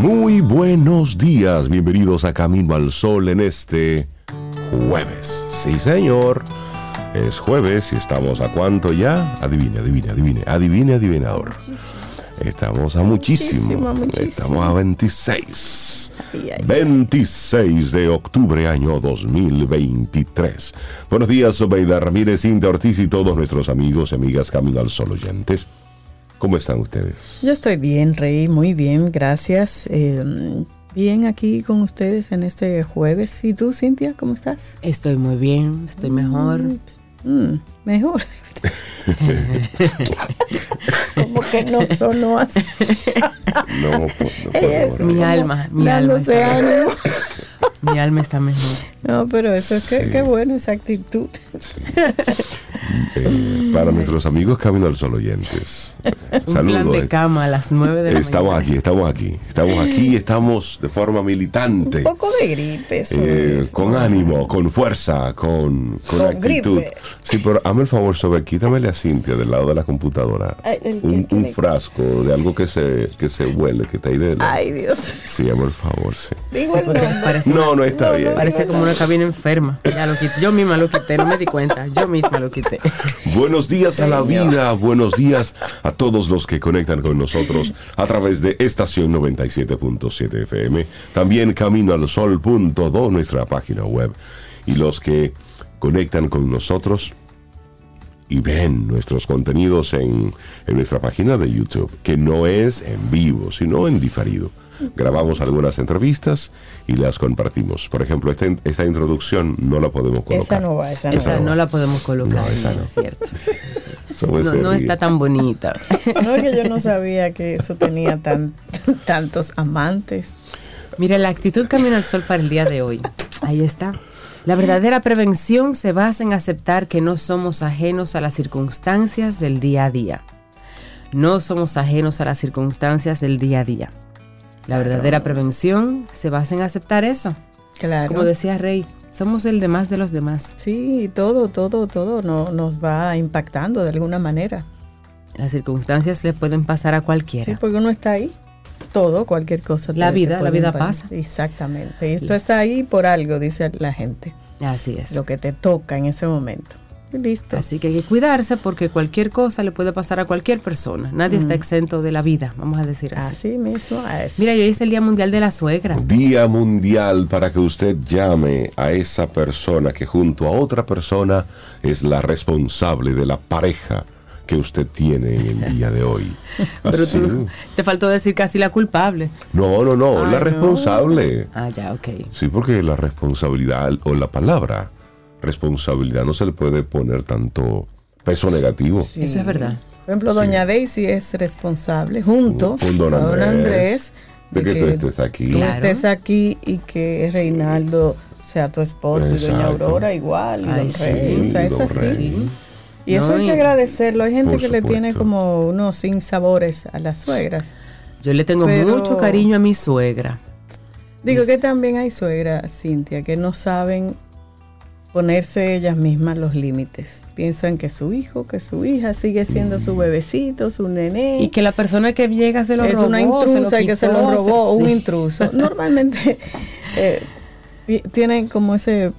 Muy buenos días, bienvenidos a Camino al Sol en este jueves. Sí, señor. Es jueves y estamos a cuánto ya? Adivine, adivine, adivine, adivine, adivinador. Estamos a muchísimo. Estamos a 26. 26 de octubre año 2023. Buenos días, Sobeida Ramírez, Inda Ortiz y todos nuestros amigos y amigas Camino al Sol oyentes. ¿Cómo están ustedes? Yo estoy bien, Rey, muy bien, gracias. Eh, bien aquí con ustedes en este jueves. ¿Y tú, Cintia, cómo estás? Estoy muy bien, estoy mejor. Mm, mm, mejor. Como que no sonó así. no, no, Mi alma, mi alma. Mi alma está mejor. No, pero eso es que qué bueno esa actitud. Eh, para nuestros amigos Camino al Sol oyentes. Un plan de eh. cama a las 9 de la Estamos aquí, estamos aquí. Estamos aquí, estamos de forma militante. Un poco de gripe. Eh, con ánimo, con fuerza, con, con, actitud. Sí, pero hazme el favor, sobre quítamele a Cintia del lado de la computadora. un, frasco de algo que se, que se huele, que está ahí de Ay, Dios. Sí, hazme el favor, sí. no, no está bien. Parece como una cabina enferma. Ya lo quité. Yo misma lo quité, no me di cuenta. Yo misma lo quité. Buenos días a la vida, buenos días a todos los que conectan con nosotros a través de estación 97.7 FM, también camino al sol.do, nuestra página web, y los que conectan con nosotros y ven nuestros contenidos en, en, nuestra página de YouTube, que no es en vivo, sino en diferido. Grabamos algunas entrevistas y las compartimos. Por ejemplo, esta, esta introducción no la podemos colocar. Esa no va, esa, esa no, la podemos colocar. No, esa no. es cierto. no, está tan bonita. No es que yo no sabía que eso tenía tan, tantos amantes. Mira, la actitud camina al sol para el día de hoy. Ahí está. La verdadera prevención se basa en aceptar que no somos ajenos a las circunstancias del día a día. No somos ajenos a las circunstancias del día a día. La verdadera prevención se basa en aceptar eso. Claro. Como decía Rey, somos el demás de los demás. Sí, todo, todo, todo no, nos va impactando de alguna manera. Las circunstancias le pueden pasar a cualquiera. Sí, porque uno está ahí todo, cualquier cosa. La vida, la vida pasa. Exactamente. Y esto está ahí por algo, dice la gente. Así es. Lo que te toca en ese momento. listo. Así que hay que cuidarse porque cualquier cosa le puede pasar a cualquier persona. Nadie está exento de la vida, vamos a decir así. Así mismo es. Mira, hoy es el Día Mundial de la Suegra. Día Mundial para que usted llame a esa persona que junto a otra persona es la responsable de la pareja que usted tiene en el día de hoy. Pero tú, te faltó decir casi la culpable. No, no, no, la responsable. Ah, ya, ok. Sí, porque la responsabilidad o la palabra responsabilidad no se le puede poner tanto peso negativo. Eso es verdad. Por ejemplo, doña Daisy es responsable junto con don Andrés, de, que, tú estés aquí. Tú estés aquí y que Reinaldo sea tu esposo y doña Aurora igual y don Rey. O sea, es así. Y eso hay que agradecerlo. Hay gente que le tiene como unos sinsabores a las suegras. Yo le tengo mucho cariño a mi suegra. Digo que también hay suegras, Cintia, que no saben ponerse ellas mismas los límites. Piensan que su hijo, que su hija sigue siendo su bebecito, su nené. Y que la persona que llega se lo es robó. Es una intrusa y que se lo robó, un intruso. Normalmente eh, tienen como ese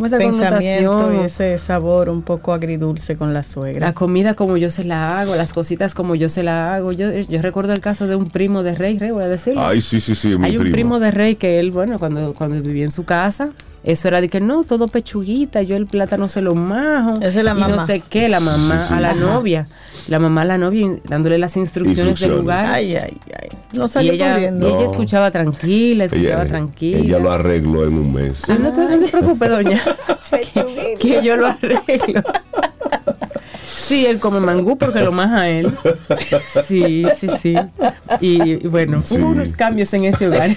como esa pensamiento y ese sabor un poco agridulce con la suegra. La comida como yo se la hago, las cositas como yo se la hago. Yo, yo recuerdo el caso de un primo de Rey, Rey, voy a decirlo. Ay, sí, sí, sí, mi Hay un primo. de Rey que él, bueno, cuando, cuando vivía en su casa, eso era de que no, todo pechuguita, yo el plátano se lo majo. Esa es la mamá. no sé qué, la mamá a la novia. La mamá a la novia dándole las instrucciones, del lugar. Ay, ay, ay. No salió y ella, corriendo. ella escuchaba tranquila, escuchaba tranquila. Ella lo arregló en un mes. no, se preocupe, doña. que, yo lo arreglo. Sí, él come mangú porque lo más a él. Sí, sí, sí. Y, bueno, hubo unos cambios en ese hogar.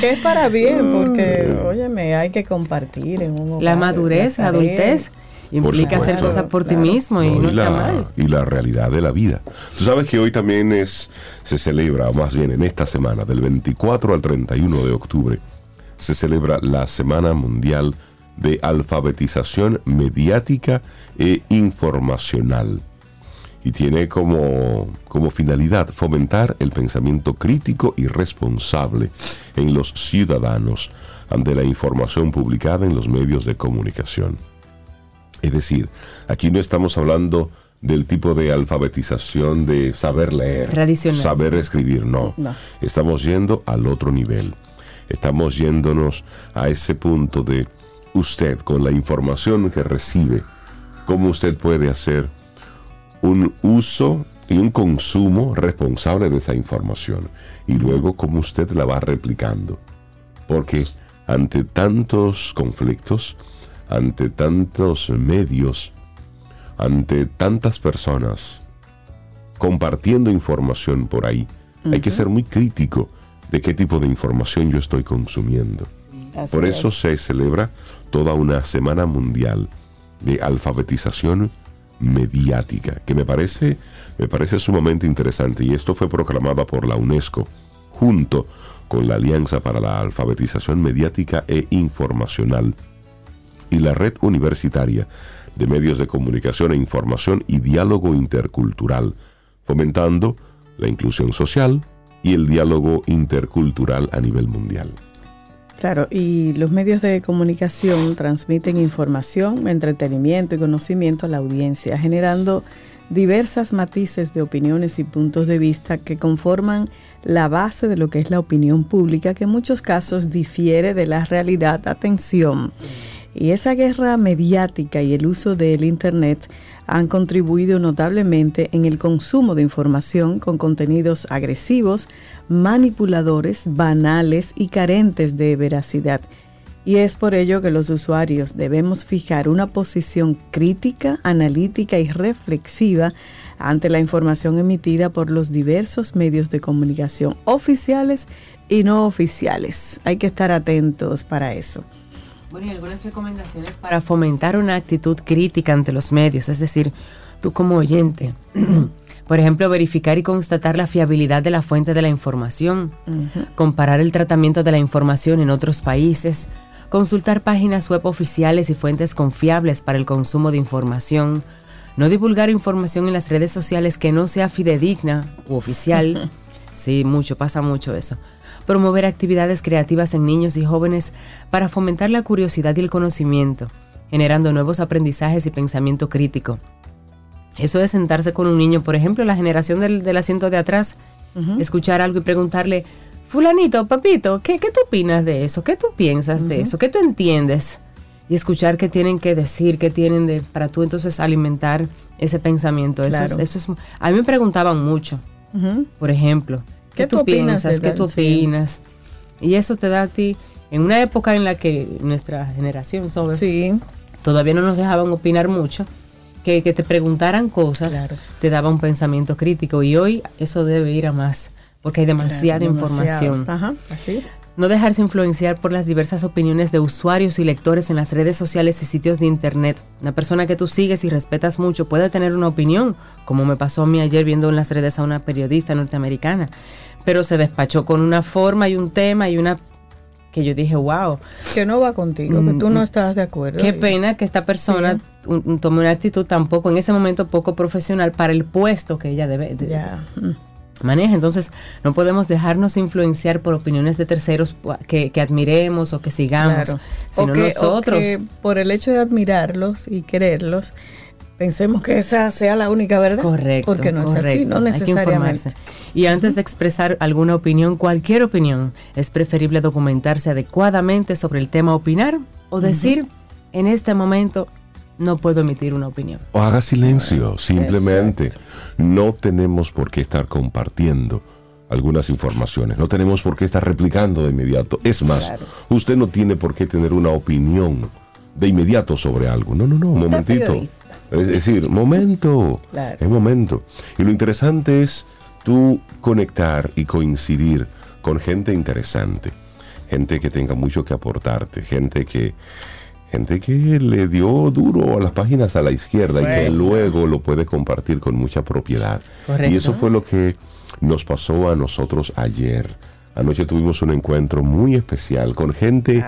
que es para bien, porque, óyeme, hay que compartir en un La madurez, la adultez implica hacer cosas por ti mismo y no, está mal. Y la realidad de la vida. Tú sabes que hoy también es se celebra, más bien en esta semana, del 24 al 31 de octubre, se celebra la Semana Mundial de Alfabetización Mediática e Informacional. Y tiene como, como finalidad fomentar el pensamiento crítico y responsable en los ciudadanos ante la información publicada en los medios de comunicación. Es decir, aquí no estamos hablando del tipo de alfabetización de saber leer, saber escribir, no. no. Estamos yendo al otro nivel. Estamos yéndonos a ese punto de usted, con la información que recibe, cómo usted puede hacer un uso y un consumo responsable de esa información. Y luego cómo usted la va replicando. Porque ante tantos conflictos, ante tantos medios, ante tantas personas compartiendo información por ahí, hay que ser muy crítico de qué tipo de información yo estoy consumiendo. por eso se celebra toda una semana mundial de alfabetización mediática, que me parece, me parece sumamente interesante. Y esto fue proclamada por la UNESCO junto con la Alianza para la Alfabetización Mediática e Informacional y la Red Universitaria de Medios de Comunicación e Información y Diálogo Intercultural, fomentando la inclusión social y el diálogo intercultural a nivel mundial. Claro, y los medios de comunicación transmiten información, entretenimiento y conocimiento a la audiencia, generando diversas matices de opiniones y puntos de vista que conforman la base de lo que es la opinión pública, que en muchos casos difiere de la realidad. Atención. Y esa guerra mediática y el uso del Internet han contribuido notablemente en el consumo de información con contenidos agresivos, manipuladores, banales y carentes de veracidad. Y es por ello que los usuarios debemos fijar una posición crítica, analítica y reflexiva ante la información emitida por los diversos medios de comunicación oficiales y no oficiales. Hay que estar atentos para eso. Bueno, y algunas recomendaciones para fomentar una actitud crítica ante los medios, es decir, tú como oyente. Por ejemplo, verificar y constatar la fiabilidad de la fuente de la información, comparar el tratamiento de la información en otros países, consultar páginas web oficiales y fuentes confiables para el consumo de información, no divulgar información en las redes sociales que no sea fidedigna u oficial. sí, mucho, pasa mucho eso promover actividades creativas en niños y jóvenes para fomentar la curiosidad y el conocimiento, generando nuevos aprendizajes y pensamiento crítico. Eso de sentarse con un niño, por ejemplo, la generación del, asiento de atrás, escuchar algo y preguntarle, fulanito, papito, ¿qué, tú opinas de eso? ¿Qué tú piensas de eso? ¿Qué tú entiendes? Y escuchar qué tienen que decir, qué tienen de, para tú entonces alimentar ese pensamiento. Eso, eso es, a mí me preguntaban mucho, por ejemplo, ¿Qué, tú, piensas? ¿Qué tú opinas? Y eso te da a ti, en una época en la que nuestra generación sobre sí. todavía no nos dejaban opinar mucho, que, te preguntaran cosas, te daba un pensamiento crítico. Y hoy eso debe ir a más, porque hay demasiada información. Ajá, así. No dejarse influenciar por las diversas opiniones de usuarios y lectores en las redes sociales y sitios de internet. Una persona que tú sigues y respetas mucho puede tener una opinión, como me pasó a mí ayer viendo en las redes a una periodista norteamericana, pero se despachó con una forma y un tema y una que yo dije, wow. Que no va contigo, que tú no mm, estás de acuerdo. Qué pena que esta persona tome una actitud tampoco, en ese momento poco profesional para el puesto que ella debe. ya maneja. Entonces, no podemos dejarnos influenciar por opiniones de terceros que, admiremos o que sigamos, sino nosotros. por el hecho de admirarlos y quererlos, pensemos que esa sea la única verdad. Correcto. Porque no es así, no necesariamente. Y antes de expresar alguna opinión, cualquier opinión, es preferible documentarse adecuadamente sobre el tema opinar o decir, en este momento no puedo emitir una opinión. O haga silencio, simplemente. No tenemos por qué estar compartiendo algunas informaciones, no tenemos por qué estar replicando de inmediato. Es más, usted no tiene por qué tener una opinión de inmediato sobre algo. No, no, no, un momentito. Es decir, momento, es momento. Y lo interesante es tú conectar y coincidir con gente interesante, gente que tenga mucho que aportarte, gente que gente que le dio duro a las páginas a la izquierda y que luego lo puede compartir con mucha propiedad. Y eso fue lo que nos pasó a nosotros ayer. Anoche tuvimos un encuentro muy especial con gente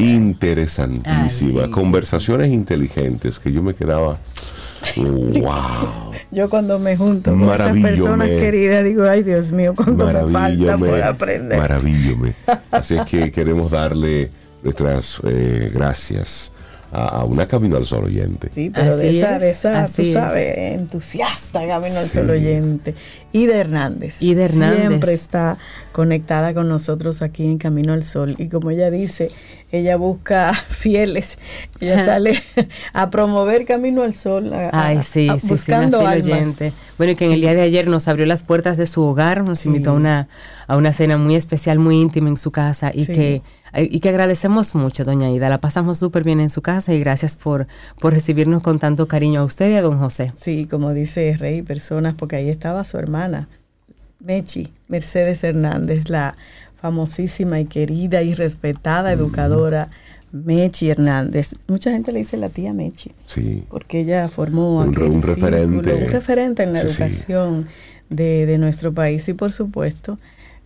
interesantísima, conversaciones inteligentes que yo me quedaba, wow. Yo cuando me junto con esas personas queridas digo, ay Dios mío, cuánto me falta por aprender. Maravíllome. Así es que queremos darle nuestras eh, gracias a, una Camino al Sol oyente. Sí, pero de esa, de esa tú sabes, entusiasta Camino al Sol oyente. Ida Hernández. Ida Hernández. Siempre está conectada con nosotros aquí en Camino al Sol. Y como ella dice, ella busca fieles. Ella sale a promover Camino al Sol. Ay, sí, sí, buscando oyente. Bueno, y que en el día de ayer nos abrió las puertas de su hogar, nos invitó a una, a una cena muy especial, muy íntima en su casa y que y que agradecemos mucho, doña Ida. La pasamos súper bien en su casa y gracias por, por recibirnos con tanto cariño a usted y a don José. Sí, como dice Rey, personas, porque ahí estaba su hermana Mechi, Mercedes Hernández, la famosísima y querida y respetada educadora Mechi Hernández. Mucha gente le dice la tía Mechi. Sí. Porque ella formó un, referente. un referente en la educación De, de, nuestro país y por supuesto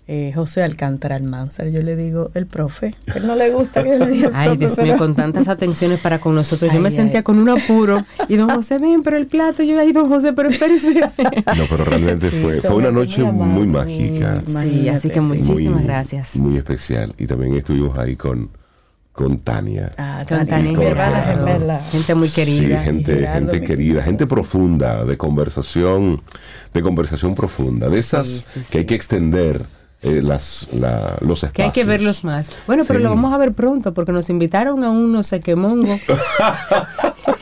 eh, José Alcántara Almanzar. Yo le digo el profe. Él no le gusta que le diga el Ay, Dios mío, con tantas atenciones para con nosotros. yo me sentía con un apuro. Y don José, ven, pero el plato. Yo, ay, don José, pero espérese. No, pero realmente fue, fue una noche muy, mágica. Sí, así que muchísimas gracias. Muy especial. Y también estuvimos ahí con con Tania. Ah, con Tania Gente muy querida. Sí, gente, gente querida, gente profunda, de conversación, de conversación profunda, de esas que hay que extender eh, las, los espacios. Que hay que verlos más. Bueno, pero lo vamos a ver pronto porque nos invitaron a un no sé qué mongo.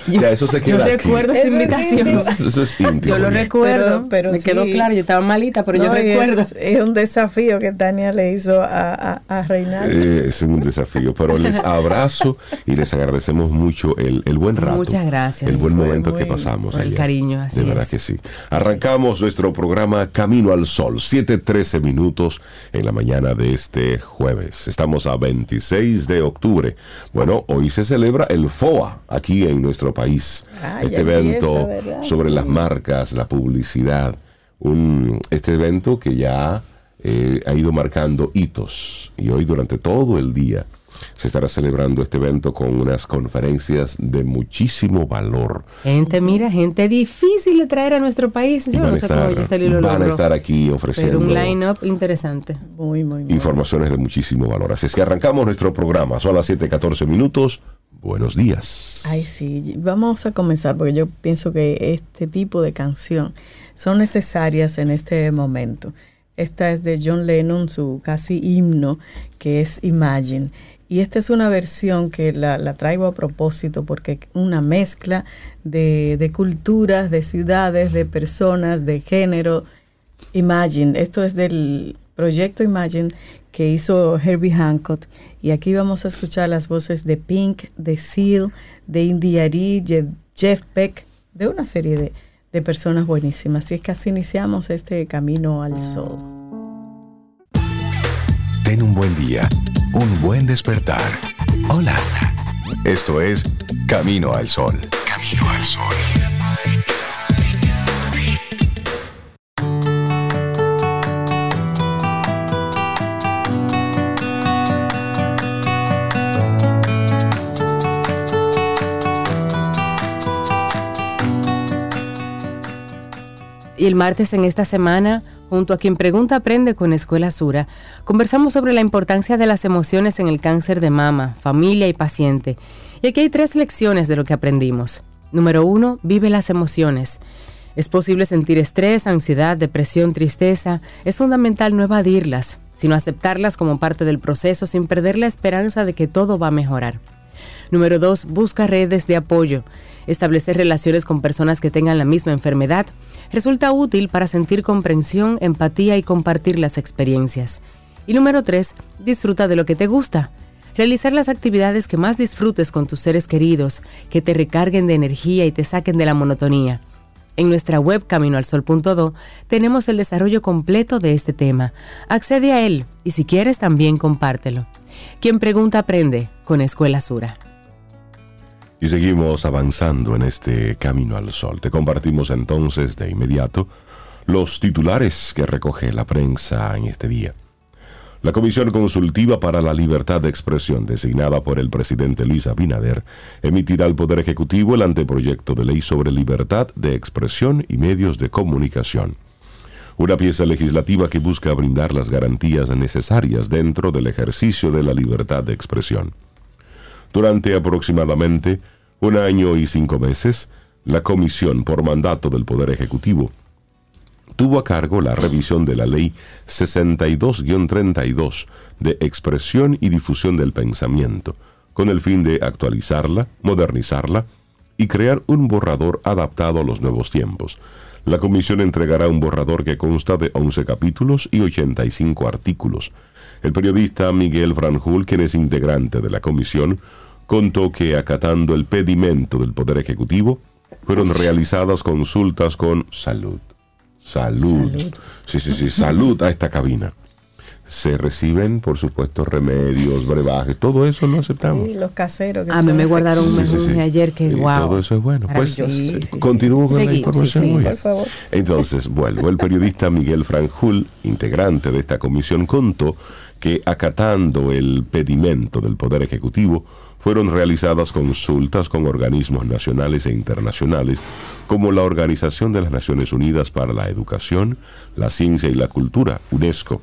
yo, ya, eso se queda yo recuerdo esa invitación. Eso es íntimo. Yo lo recuerdo, pero, me quedó claro, yo estaba malita, pero yo recuerdo. Es, un desafío que Tania le hizo a, a, Reinaldo. Eh, es un desafío, pero les abrazo y les agradecemos mucho el, el buen rato. Muchas gracias. El buen momento que pasamos. el cariño, así De verdad que sí. Arrancamos nuestro programa Camino al Sol, 7.13 minutos en la mañana de este jueves. Estamos a 26 de octubre. Bueno, hoy se celebra el FOA aquí en nuestro país. este evento sobre las marcas, la publicidad. Un, este evento que ya eh, ha ido marcando hitos y hoy durante todo el día se estará celebrando este evento con unas conferencias de muchísimo valor. Gente, mira, gente difícil de traer a nuestro país. Yo no sé cómo Van a estar aquí ofreciendo un line-up interesante. Muy, muy, Informaciones de muchísimo valor. Así es que arrancamos nuestro programa. Son las 7:14 minutos. Buenos días. Ay, sí, vamos a comenzar porque yo pienso que este tipo de canción son necesarias en este momento. Esta es de John Lennon, su casi himno, que es Imagine. Y esta es una versión que la, traigo a propósito porque una mezcla de, culturas, de ciudades, de personas, de género. Imagine, esto es del proyecto Imagine que hizo Herbie Hancock. Y aquí vamos a escuchar las voces de Pink, de Seal, de Indy Jeff Beck, de una serie de, personas buenísimas. Y es que así iniciamos este camino al sol. Ten un buen día un buen despertar. Hola. Esto es Camino al Sol. Camino al Sol. Y el martes en esta semana junto a quien pregunta aprende con Escuela Sura, conversamos sobre la importancia de las emociones en el cáncer de mama, familia y paciente. Y aquí hay tres lecciones de lo que aprendimos. Número uno, vive las emociones. Es posible sentir estrés, ansiedad, depresión, tristeza. Es fundamental no evadirlas, sino aceptarlas como parte del proceso sin perder la esperanza de que todo va a mejorar. Número dos, busca redes de apoyo. Establecer relaciones con personas que tengan la misma enfermedad resulta útil para sentir comprensión, empatía y compartir las experiencias. Y número 3, disfruta de lo que te gusta. Realizar las actividades que más disfrutes con tus seres queridos, que te recarguen de energía y te saquen de la monotonía. En nuestra web caminoalsol.do tenemos el desarrollo completo de este tema. Accede a él y si quieres también compártelo. Quien pregunta aprende con Escuela Sura. Y seguimos avanzando en este camino al sol. Te compartimos entonces de inmediato los titulares que recoge la prensa en este día. La Comisión Consultiva para la Libertad de Expresión, designada por el presidente Luis Abinader, emitirá al Poder Ejecutivo el anteproyecto de ley sobre libertad de expresión y medios de comunicación. Una pieza legislativa que busca brindar las garantías necesarias dentro del ejercicio de la libertad de expresión. Durante aproximadamente un año y cinco meses, la Comisión, por mandato del Poder Ejecutivo, tuvo a cargo la revisión de la Ley 62-32 de expresión y difusión del pensamiento, con el fin de actualizarla, modernizarla y crear un borrador adaptado a los nuevos tiempos. La comisión entregará un borrador que consta de 11 capítulos y 85 artículos. El periodista Miguel Franjul, quien es integrante de la comisión, contó que acatando el pedimento del Poder Ejecutivo, fueron realizadas consultas con salud Salud. Sí, sí, sí, salud a esta cabina. Se reciben, por supuesto, remedios, brebajes, todo eso lo aceptamos. Sí, los caseros. a mí me guardaron un mensaje ayer que, wow. Todo eso es bueno. Pues continúo con la información. por favor. Entonces, vuelvo. El periodista Miguel Franjul, integrante de esta comisión, contó que acatando el pedimento del Poder Ejecutivo, fueron realizadas consultas con organismos nacionales e internacionales como la Organización de las Naciones Unidas para la Educación, la Ciencia y la Cultura, UNESCO,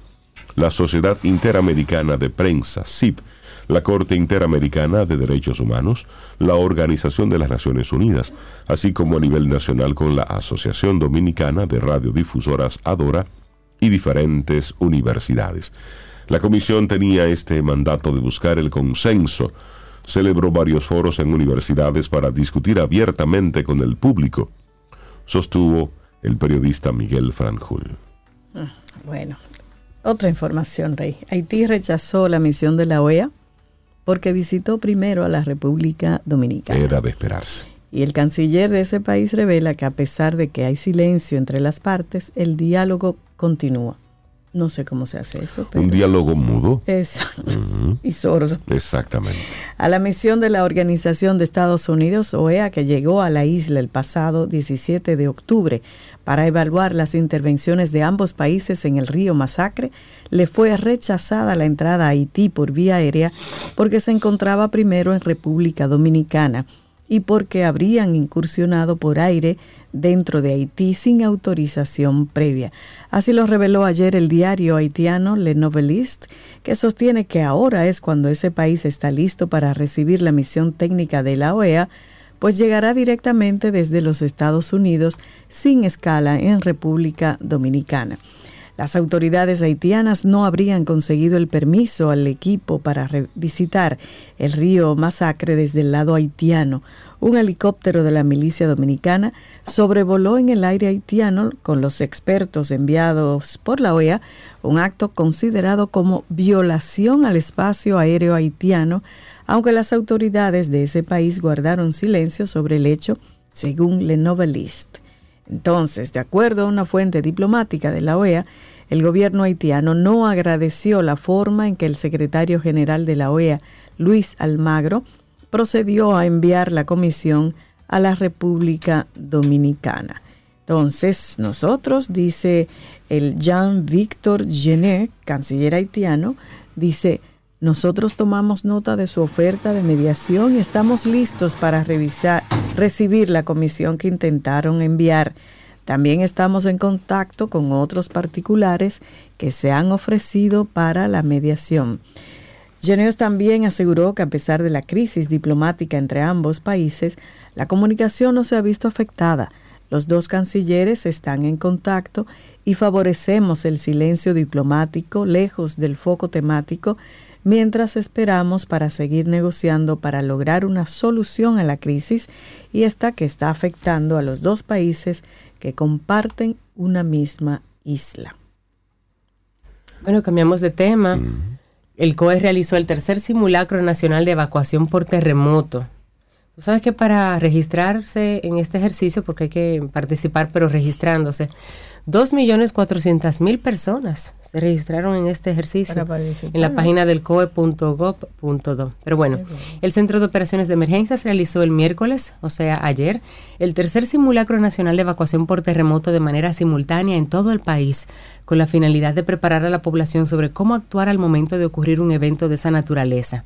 la Sociedad Interamericana de Prensa, CIP, la Corte Interamericana de Derechos Humanos, la Organización de las Naciones Unidas, así como a nivel nacional con la Asociación Dominicana de Radiodifusoras ADORA y diferentes universidades. La comisión tenía este mandato de buscar el consenso celebró varios foros en universidades para discutir abiertamente con el público, sostuvo el periodista Miguel Franjul. Ah, bueno, otra información, Rey. Haití rechazó la misión de la OEA porque visitó primero a la República Dominicana. Era de esperarse. Y el canciller de ese país revela que a pesar de que hay silencio entre las partes, el diálogo continúa. No sé cómo se hace eso. Un diálogo mudo. Exacto. Y sordo. Exactamente. A la misión de la Organización de Estados Unidos, OEA, que llegó a la isla el pasado 17 de octubre para evaluar las intervenciones de ambos países en el río Masacre, le fue rechazada la entrada a Haití por vía aérea porque se encontraba primero en República Dominicana y porque habrían incursionado por aire dentro de Haití sin autorización previa. Así lo reveló ayer el diario haitiano Le Noveliste, que sostiene que ahora es cuando ese país está listo para recibir la misión técnica de la OEA, pues llegará directamente desde los Estados Unidos sin escala en República Dominicana. Las autoridades haitianas no habrían conseguido el permiso al equipo para visitar el río Masacre desde el lado haitiano, un helicóptero de la milicia dominicana sobrevoló en el aire haitiano con los expertos enviados por la OEA, un acto considerado como violación al espacio aéreo haitiano, aunque las autoridades de ese país guardaron silencio sobre el hecho, según Le Novelist. Entonces, de acuerdo a una fuente diplomática de la OEA, el gobierno haitiano no agradeció la forma en que el secretario general de la OEA, Luis Almagro, procedió a enviar la comisión a la República Dominicana. Entonces, nosotros, dice el Jean-Victor Genet, canciller haitiano, dice, nosotros tomamos nota de su oferta de mediación y estamos listos para recibir la comisión que intentaron enviar. También estamos en contacto con otros particulares que se han ofrecido para la mediación. Geneos también aseguró que a pesar de la crisis diplomática entre ambos países, la comunicación no se ha visto afectada. Los dos cancilleres están en contacto y favorecemos el silencio diplomático lejos del foco temático mientras esperamos para seguir negociando para lograr una solución a la crisis y esta que está afectando a los dos países que comparten una misma isla. Bueno, cambiamos de tema. el COE realizó el tercer simulacro nacional de evacuación por terremoto. Tú sabes que para registrarse en este ejercicio, porque hay que participar, pero registrándose, 2.400.000 personas se registraron en este ejercicio en la página del coe.gov.do. Pero bueno, el Centro de Operaciones de Emergencias realizó el miércoles, o sea, ayer, el tercer simulacro nacional de evacuación por terremoto de manera simultánea en todo el país, con la finalidad de preparar a la población sobre cómo actuar al momento de ocurrir un evento de esa naturaleza.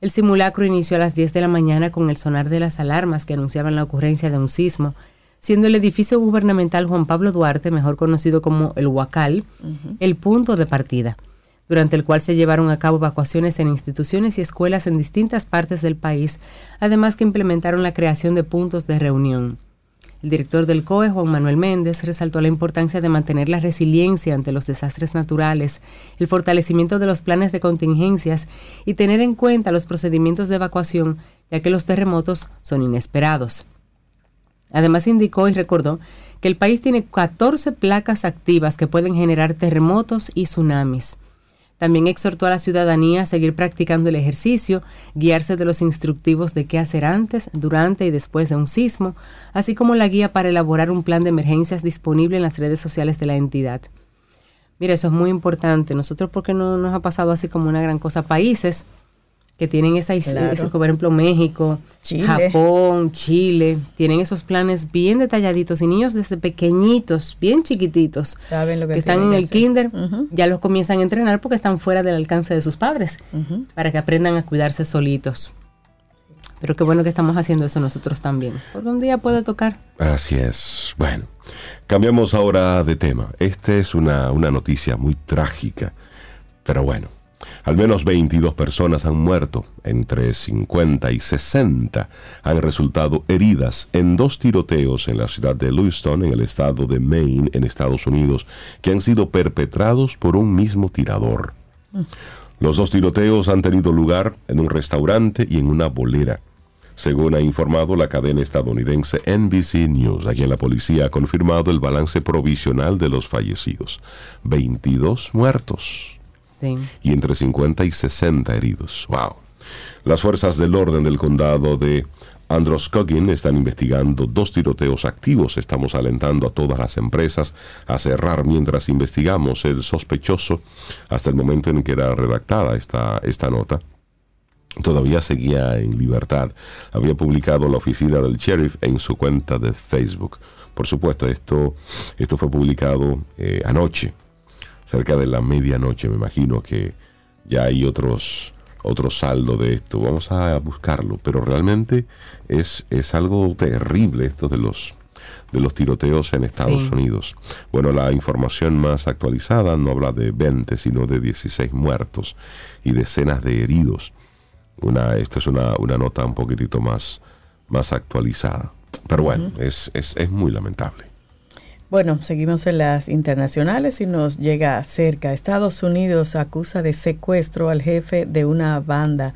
El simulacro inició a las 10 de la mañana con el sonar de las alarmas que anunciaban la ocurrencia de un sismo siendo el edificio gubernamental Juan Pablo Duarte, mejor conocido como el Huacal, el punto de partida, durante el cual se llevaron a cabo evacuaciones en instituciones y escuelas en distintas partes del país, además que implementaron la creación de puntos de reunión. El director del COE, Juan Manuel Méndez, resaltó la importancia de mantener la resiliencia ante los desastres naturales, el fortalecimiento de los planes de contingencias y tener en cuenta los procedimientos de evacuación, ya que los terremotos son inesperados. Además indicó y recordó que el país tiene 14 placas activas que pueden generar terremotos y tsunamis. También exhortó a la ciudadanía a seguir practicando el ejercicio, guiarse de los instructivos de qué hacer antes, durante y después de un sismo, así como la guía para elaborar un plan de emergencias disponible en las redes sociales de la entidad. Mira, eso es muy importante. Nosotros, porque no nos ha pasado así como una gran cosa? Países que tienen esa, por ejemplo, México, Japón, Chile, tienen esos planes bien detalladitos y niños desde pequeñitos, bien chiquititos, Saben lo que, están en el kinder, ya los comienzan a entrenar porque están fuera del alcance de sus padres, para que aprendan a cuidarse solitos. Pero qué bueno que estamos haciendo eso nosotros también, porque un día puede tocar. Así es. Bueno, cambiamos ahora de tema. Esta es una, una noticia muy trágica, pero bueno al menos 22 personas han muerto, entre 50 y 60 han resultado heridas en dos tiroteos en la ciudad de Lewiston, en el estado de Maine, en Estados Unidos, que han sido perpetrados por un mismo tirador. Los dos tiroteos han tenido lugar en un restaurante y en una bolera. Según ha informado la cadena estadounidense NBC News, aquí la policía ha confirmado el balance provisional de los fallecidos. 22 muertos y entre 50 y 60 heridos. ¡Wow! Las fuerzas del orden del condado de Androscoggin están investigando dos tiroteos activos. Estamos alentando a todas las empresas a cerrar mientras investigamos el sospechoso hasta el momento en que era redactada esta, esta nota. Todavía seguía en libertad. Había publicado la oficina del sheriff en su cuenta de Facebook. Por supuesto, esto, esto fue publicado eh, anoche cerca de la medianoche. Me imagino que ya hay otros otro saldo de esto. Vamos a buscarlo, pero realmente es, es algo terrible esto de los de los tiroteos en Estados Unidos. Bueno, la información más actualizada no habla de 20, sino de 16 muertos y decenas de heridos. Una, esta es una, nota un poquitito más, más actualizada. Pero bueno, es, es, es muy lamentable. Bueno, seguimos en las internacionales y nos llega cerca. Estados Unidos acusa de secuestro al jefe de una banda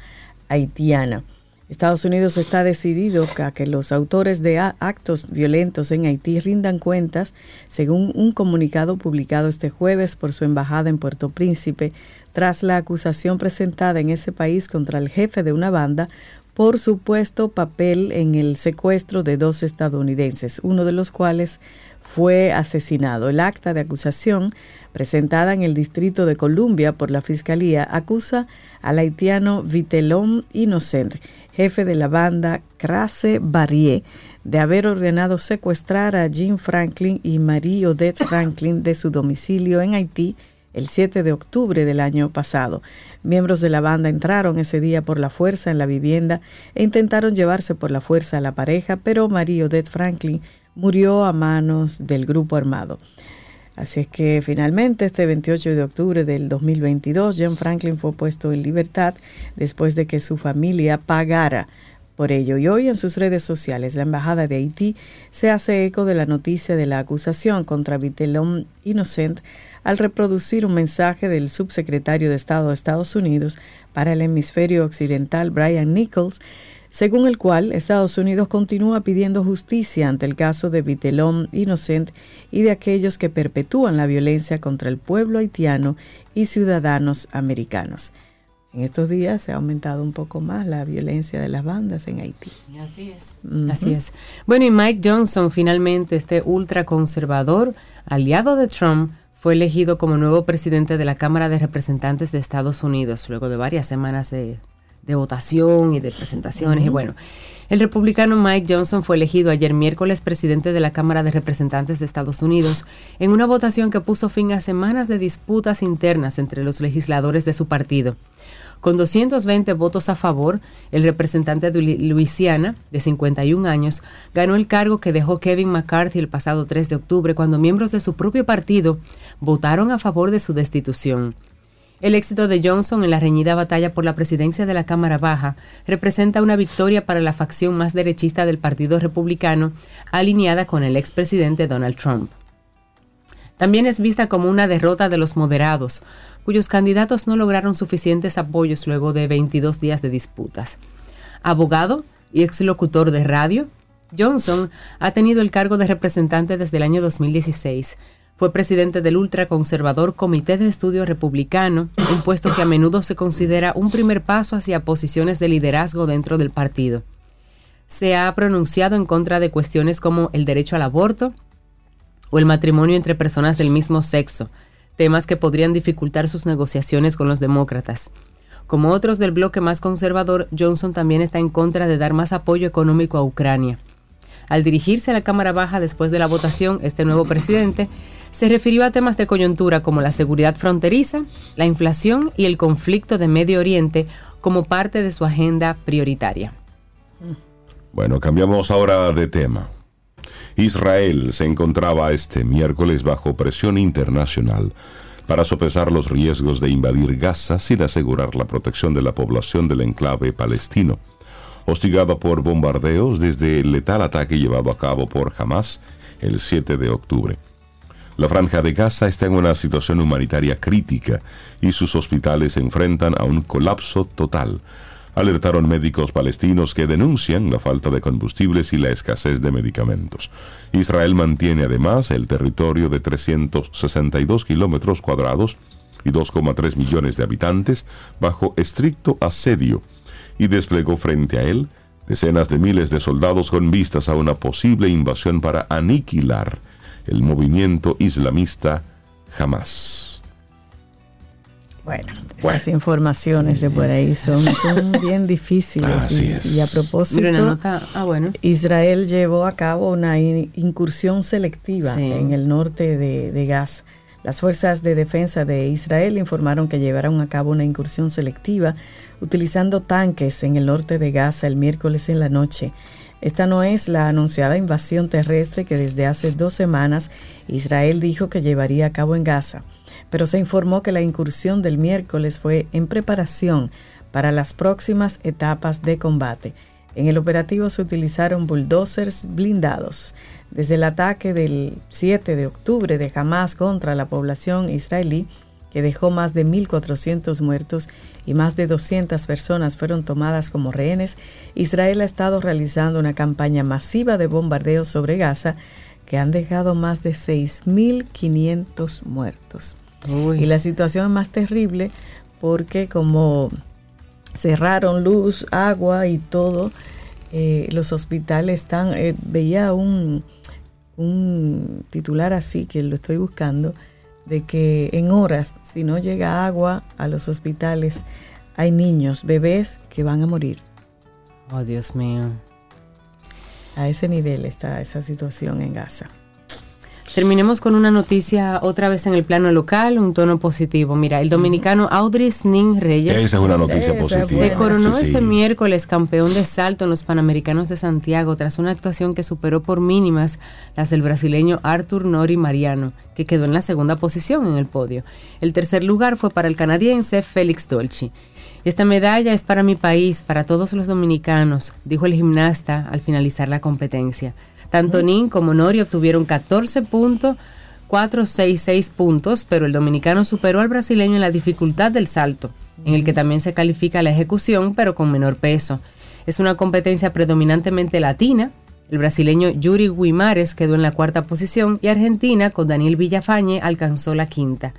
haitiana. Estados Unidos está decidido a que los autores de actos violentos en Haití rindan cuentas, según un comunicado publicado este jueves por su embajada en Puerto Príncipe, tras la acusación presentada en ese país contra el jefe de una banda por supuesto papel en el secuestro de dos estadounidenses, uno de los cuales fue asesinado. El acta de acusación presentada en el Distrito de Columbia por la Fiscalía acusa al haitiano Vitelón Innocent, jefe de la banda Crase Barrier, de haber ordenado secuestrar a Jim Franklin y Marie Odette Franklin de su domicilio en Haití el 7 de octubre del año pasado. Miembros de la banda entraron ese día por la fuerza en la vivienda e intentaron llevarse por la fuerza a la pareja, pero Marie Odette Franklin murió a manos del grupo armado. Así es que finalmente este 28 de octubre del 2022 John Franklin fue puesto en libertad después de que su familia pagara por ello. Y hoy en sus redes sociales la Embajada de Haití se hace eco de la noticia de la acusación contra Vitelón Innocent al reproducir un mensaje del subsecretario de Estado de Estados Unidos para el hemisferio occidental Brian Nichols según el cual Estados Unidos continúa pidiendo justicia ante el caso de Vitelón Inocent y de aquellos que perpetúan la violencia contra el pueblo haitiano y ciudadanos americanos. en estos días se ha aumentado un poco más la violencia de las bandas en Haití. Así es. Así es. Bueno, y Mike Johnson, finalmente, este ultraconservador, aliado de Trump, fue elegido como nuevo presidente de la Cámara de Representantes de Estados Unidos, luego de varias semanas de, votación y de presentaciones. Y bueno, el republicano Mike Johnson fue elegido ayer miércoles presidente de la Cámara de Representantes de Estados Unidos en una votación que puso fin a semanas de disputas internas entre los legisladores de su partido. Con 220 votos a favor, el representante de Luisiana, de 51 años, ganó el cargo que dejó Kevin McCarthy el pasado 3 de octubre cuando miembros de su propio partido votaron a favor de su destitución. El éxito de Johnson en la reñida batalla por la presidencia de la Cámara Baja representa una victoria para la facción más derechista del Partido Republicano, alineada con el expresidente Donald Trump. También es vista como una derrota de los moderados, cuyos candidatos no lograron suficientes apoyos luego de 22 días de disputas. Abogado y exlocutor de radio, Johnson ha tenido el cargo de representante desde el año 2016. Fue presidente del ultraconservador Comité de Estudio Republicano, un puesto que a menudo se considera un primer paso hacia posiciones de liderazgo dentro del partido. Se ha pronunciado en contra de cuestiones como el derecho al aborto o el matrimonio entre personas del mismo sexo, temas que podrían dificultar sus negociaciones con los demócratas. Como otros del bloque más conservador, Johnson también está en contra de dar más apoyo económico a Ucrania. Al dirigirse a la Cámara Baja después de la votación, este nuevo presidente se refirió a temas de coyuntura como la seguridad fronteriza, la inflación y el conflicto de Medio Oriente como parte de su agenda prioritaria. Bueno, cambiamos ahora de tema. Israel se encontraba este miércoles bajo presión internacional para sopesar los riesgos de invadir Gaza sin asegurar la protección de la población del enclave palestino. Hostigado por bombardeos desde el letal ataque llevado a cabo por Hamas el 7 de octubre. La franja de Gaza está en una situación humanitaria crítica y sus hospitales se enfrentan a un colapso total, alertaron médicos palestinos que denuncian la falta de combustibles y la escasez de medicamentos. Israel mantiene además el territorio de 362 kilómetros cuadrados y 2,3 millones de habitantes bajo estricto asedio y desplegó frente a él decenas de miles de soldados con vistas a una posible invasión para aniquilar el movimiento islamista Hamas. Bueno, esas informaciones de por ahí son, bien difíciles. y, a propósito, ah, bueno. Israel llevó a cabo una incursión selectiva en el norte de, de Gaza. Las fuerzas de defensa de Israel informaron que llevaron a cabo una incursión selectiva utilizando tanques en el norte de Gaza el miércoles en la noche. Esta no es la anunciada invasión terrestre que desde hace dos semanas Israel dijo que llevaría a cabo en Gaza pero se informó que la incursión del miércoles fue en preparación para las próximas etapas de combate. En el operativo se utilizaron bulldozers blindados. Desde el ataque del 7 de octubre de Hamas contra la población israelí, que dejó más de 1.400 muertos y más de 200 personas fueron tomadas como rehenes, Israel ha estado realizando una campaña masiva de bombardeos sobre Gaza que han dejado más de 6.500 muertos. Y la situación es más terrible porque como cerraron luz, agua y todo, eh, los hospitales están, eh, veía un, un titular así que lo estoy buscando, de que en horas, si no llega agua a los hospitales, hay niños, bebés que van a morir. Oh, Dios mío. A ese nivel está esa situación en Gaza. Terminemos con una noticia otra vez en el plano local, un tono positivo. Mira, el dominicano Audris Nin Reyes. Esa es una noticia positiva. Se coronó este miércoles campeón de salto en los Panamericanos de Santiago tras una actuación que superó por mínimas las del brasileño Arthur Nori Mariano, que quedó en la segunda posición en el podio. El tercer lugar fue para el canadiense Félix Dolci. Esta medalla es para mi país, para todos los dominicanos, dijo el gimnasta al finalizar la competencia. Tanto Nin como Nori obtuvieron 14.466 puntos, pero el dominicano superó al brasileño en la dificultad del salto, en el que también se califica la ejecución, pero con menor peso. Es una competencia predominantemente latina. El brasileño Yuri Guimares quedó en la cuarta posición y Argentina, con Daniel Villafañe, alcanzó la quinta.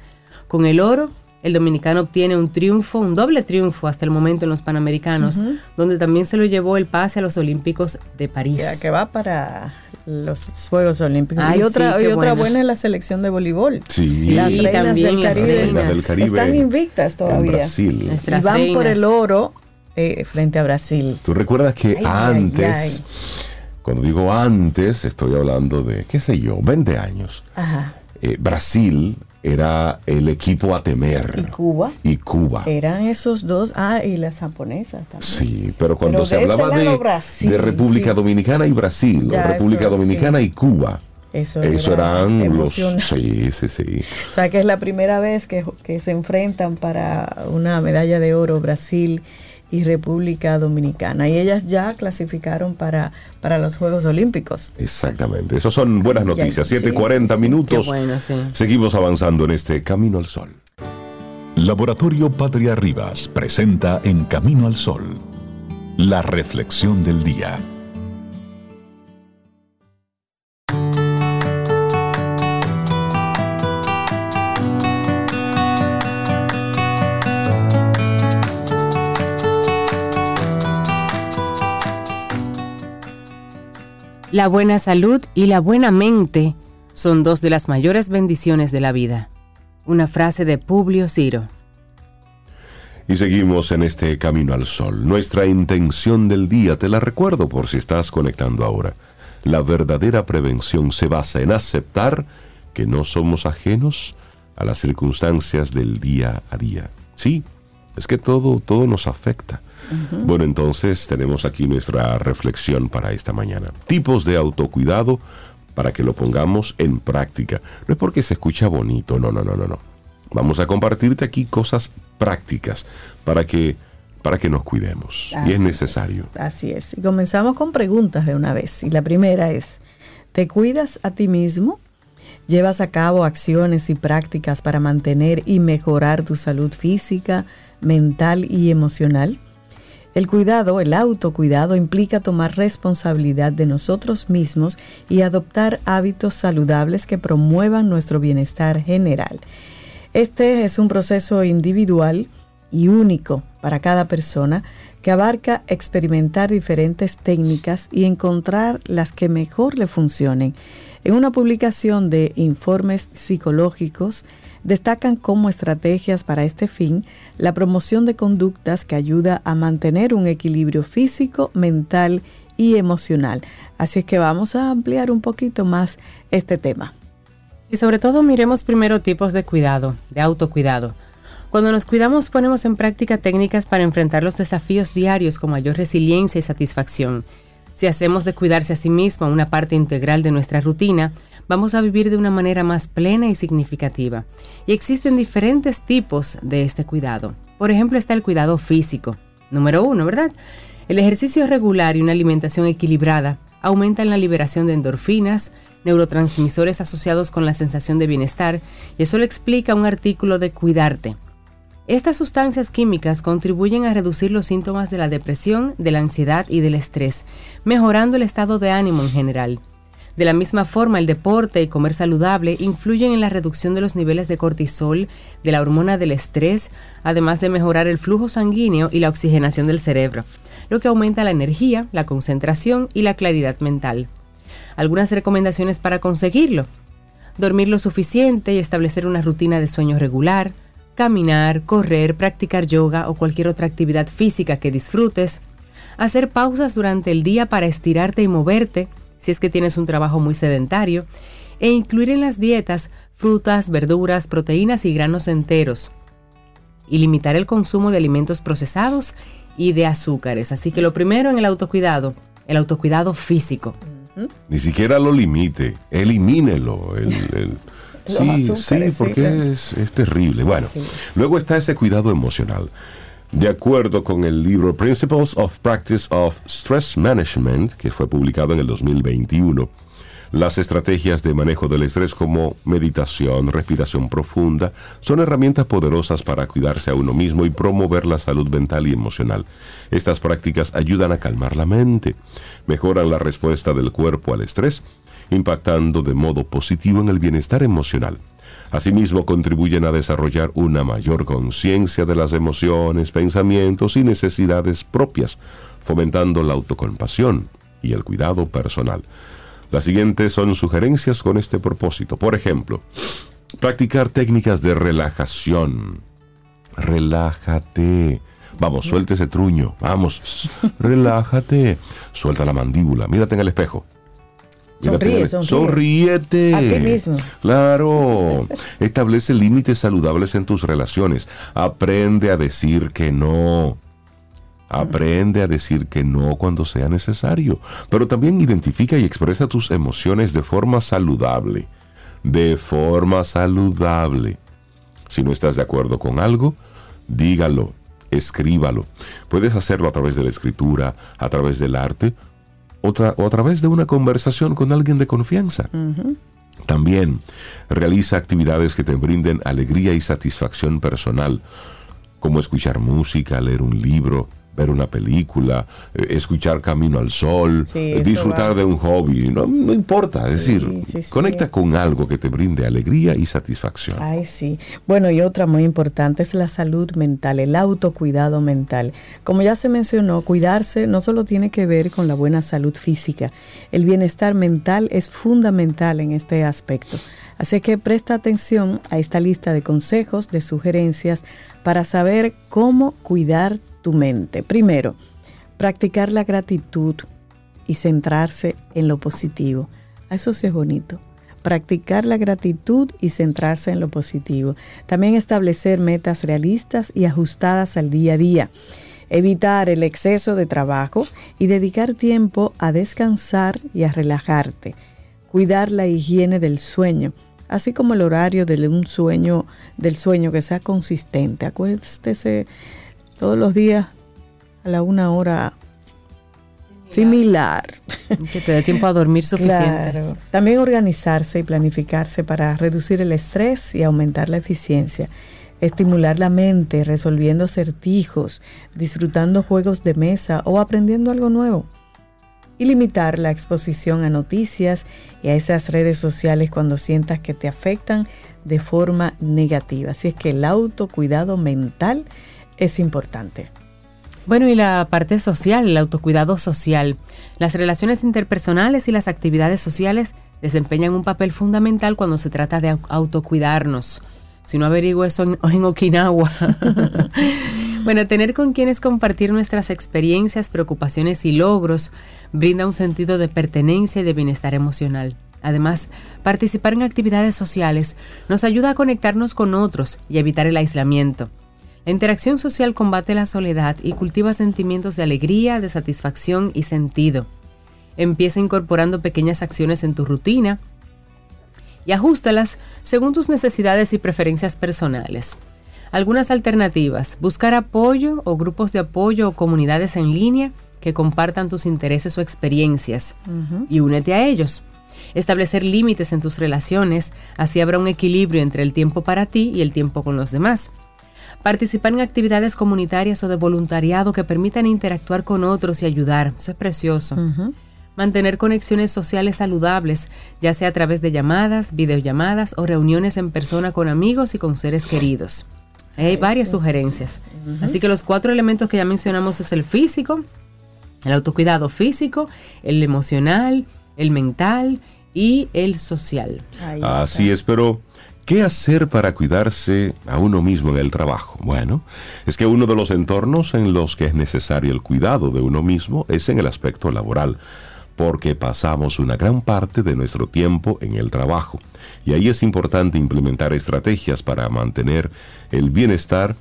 Con el oro, el dominicano obtiene un triunfo, un doble triunfo hasta el momento en los Panamericanos, donde también se lo llevó el pase a los Olímpicos de París. Ya que va para los Juegos Olímpicos. y otra, y otra buena es la selección de voleibol. Sí, las reinas del Caribe, están invictas todavía. Brasil. Y van por el oro eh, frente a Brasil. ¿Tú recuerdas que antes, cuando digo antes, estoy hablando de, qué sé yo, 20 años? Ajá. Eh, Brasil era el equipo a temer. ¿Y Cuba? Y Cuba. Eran esos dos. Ah, y las japonesas también. Sí, pero cuando se hablaba de, República Dominicana y Brasil, República Dominicana y Cuba. Eso, eran los. Sí, sí, sí. O sea, que es la primera vez que, que se enfrentan para una medalla de oro Brasil y República Dominicana. Y ellas ya clasificaron para, para los Juegos Olímpicos. Exactamente. Esas son buenas noticias. 7.40 minutos. Seguimos avanzando en este Camino al Sol. Laboratorio Patria Rivas presenta En Camino al Sol la reflexión del día. La buena salud y la buena mente son dos de las mayores bendiciones de la vida. Una frase de Publio Ciro. Y seguimos en este camino al sol. Nuestra intención del día, te la recuerdo por si estás conectando ahora. La verdadera prevención se basa en aceptar que no somos ajenos a las circunstancias del día a día. Sí, es que todo, todo nos afecta. Bueno, entonces tenemos aquí nuestra reflexión para esta mañana. Tipos de autocuidado para que lo pongamos en práctica. No es porque se escucha bonito, no, no, no, no, no. Vamos a compartirte aquí cosas prácticas para que para que nos cuidemos. y es necesario. así es. Y comenzamos con preguntas de una vez. Y la primera es, ¿te cuidas a ti mismo? ¿Llevas a cabo acciones y prácticas para mantener y mejorar tu salud física, mental y emocional? El cuidado, el autocuidado, implica tomar responsabilidad de nosotros mismos y adoptar hábitos saludables que promuevan nuestro bienestar general. Este es un proceso individual y único para cada persona que abarca experimentar diferentes técnicas y encontrar las que mejor le funcionen. En una publicación de informes psicológicos, destacan como estrategias para este fin la promoción de conductas que ayuda a mantener un equilibrio físico, mental y emocional. Así es que vamos a ampliar un poquito más este tema. Y sobre todo miremos primero tipos de cuidado, de autocuidado. Cuando nos cuidamos ponemos en práctica técnicas para enfrentar los desafíos diarios con mayor resiliencia y satisfacción. Si hacemos de cuidarse a sí mismo una parte integral de nuestra rutina, vamos a vivir de una manera más plena y significativa. Y existen diferentes tipos de este cuidado. Por ejemplo, está el cuidado físico. Número uno, ¿verdad? El ejercicio regular y una alimentación equilibrada aumentan la liberación de endorfinas, neurotransmisores asociados con la sensación de bienestar, y eso lo explica un artículo de Cuidarte. Estas sustancias químicas contribuyen a reducir los síntomas de la depresión, de la ansiedad y del estrés, mejorando el estado de ánimo en general. De la misma forma, el deporte y comer saludable influyen en la reducción de los niveles de cortisol, de la hormona del estrés, además de mejorar el flujo sanguíneo y la oxigenación del cerebro, lo que aumenta la energía, la concentración y la claridad mental. Algunas recomendaciones para conseguirlo. Dormir lo suficiente y establecer una rutina de sueño regular, caminar, correr, practicar yoga o cualquier otra actividad física que disfrutes, hacer pausas durante el día para estirarte y moverte, si es que tienes un trabajo muy sedentario, e incluir en las dietas frutas, verduras, proteínas y granos enteros, y limitar el consumo de alimentos procesados y de azúcares. Así que lo primero en el autocuidado, el autocuidado físico. Ni siquiera lo limite, elimínelo. Sí, sí, porque es, es, terrible. Bueno, luego está ese cuidado emocional. De acuerdo con el libro Principles of Practice of Stress Management, que fue publicado en el 2021, las estrategias de manejo del estrés como meditación, respiración profunda, son herramientas poderosas para cuidarse a uno mismo y promover la salud mental y emocional. Estas prácticas ayudan a calmar la mente, mejoran la respuesta del cuerpo al estrés, impactando de modo positivo en el bienestar emocional. Asimismo, contribuyen a desarrollar una mayor conciencia de las emociones, pensamientos y necesidades propias, fomentando la autocompasión y el cuidado personal. Las siguientes son sugerencias con este propósito. Por ejemplo, practicar técnicas de relajación. Relájate. Vamos, suelte ese truño. Vamos, relájate. Suelta la mandíbula. Mírate en el espejo. Sonríe, sonríete. Mismo. Claro. Establece límites saludables en tus relaciones. Aprende a decir que no. Aprende a decir que no cuando sea necesario, pero también identifica y expresa tus emociones de forma saludable. De forma saludable. Si no estás de acuerdo con algo, dígalo, escríbalo. Puedes hacerlo a través de la escritura, a través del arte o, a través de una conversación con alguien de confianza. También realiza actividades que te brinden alegría y satisfacción personal, como escuchar música, leer un libro, ver una película, eh, escuchar Camino al Sol, eh, disfrutar de un hobby, no, importa, es decir, conecta con algo que te brinde alegría y satisfacción. Ay, sí. Bueno, y otra muy importante es la salud mental, el autocuidado mental. Como ya se mencionó, cuidarse no solo tiene que ver con la buena salud física, el bienestar mental es fundamental en este aspecto. Así que presta atención a esta lista de consejos, de sugerencias para saber cómo cuidar tu mente. Primero, practicar la gratitud y centrarse en lo positivo. Eso sí es bonito. Practicar la gratitud y centrarse en lo positivo. También establecer metas realistas y ajustadas al día a día. Evitar el exceso de trabajo y dedicar tiempo a descansar y a relajarte. Cuidar la higiene del sueño, así como el horario de un sueño, del sueño que sea consistente. Acuéstese todos los días a la una hora similar. Que te dé tiempo a dormir suficiente. También organizarse y planificarse para reducir el estrés y aumentar la eficiencia. Estimular la mente resolviendo acertijos, disfrutando juegos de mesa o aprendiendo algo nuevo. Y limitar la exposición a noticias y a esas redes sociales cuando sientas que te afectan de forma negativa. Así es que el autocuidado mental es importante. Bueno, y la parte social, el autocuidado social. Las relaciones interpersonales y las actividades sociales desempeñan un papel fundamental cuando se trata de autocuidarnos. Si no averiguo eso en, Okinawa. bueno, tener con quienes compartir nuestras experiencias, preocupaciones y logros brinda un sentido de pertenencia y de bienestar emocional. Además, participar en actividades sociales nos ayuda a conectarnos con otros y evitar el aislamiento. La interacción social combate la soledad y cultiva sentimientos de alegría, de satisfacción y sentido. Empieza incorporando pequeñas acciones en tu rutina y ajustalas según tus necesidades y preferencias personales. Algunas alternativas, buscar apoyo o grupos de apoyo o comunidades en línea que compartan tus intereses o experiencias y únete a ellos. Establecer límites en tus relaciones, así habrá un equilibrio entre el tiempo para ti y el tiempo con los demás. Participar en actividades comunitarias o de voluntariado que permitan interactuar con otros y ayudar. Eso es precioso. Mantener conexiones sociales saludables, ya sea a través de llamadas, videollamadas o reuniones en persona con amigos y con seres queridos. hay varias sugerencias. Así que los cuatro elementos que ya mencionamos es el físico, el autocuidado físico, el emocional, el mental y el social. Así es, pero ¿Qué hacer para cuidarse a uno mismo en el trabajo? Bueno, es que uno de los entornos en los que es necesario el cuidado de uno mismo es en el aspecto laboral, porque pasamos una gran parte de nuestro tiempo en el trabajo. Y ahí es importante implementar estrategias para mantener el bienestar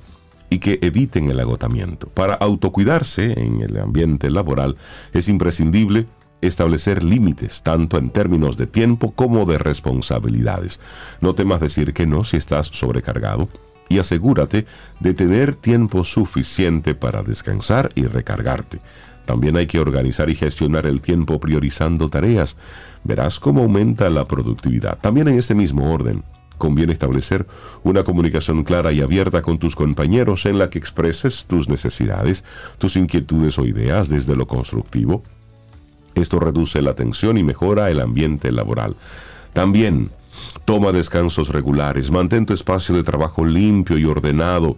y que eviten el agotamiento. Para autocuidarse en el ambiente laboral es imprescindible establecer límites, tanto en términos de tiempo como de responsabilidades. No temas decir que no si estás sobrecargado y asegúrate de tener tiempo suficiente para descansar y recargarte. También hay que organizar y gestionar el tiempo priorizando tareas. Verás cómo aumenta la productividad. También en ese mismo orden, conviene establecer una comunicación clara y abierta con tus compañeros en la que expreses tus necesidades, tus inquietudes o ideas desde lo constructivo esto reduce la tensión y mejora el ambiente laboral. También Toma descansos regulares, mantén tu espacio de trabajo limpio y ordenado.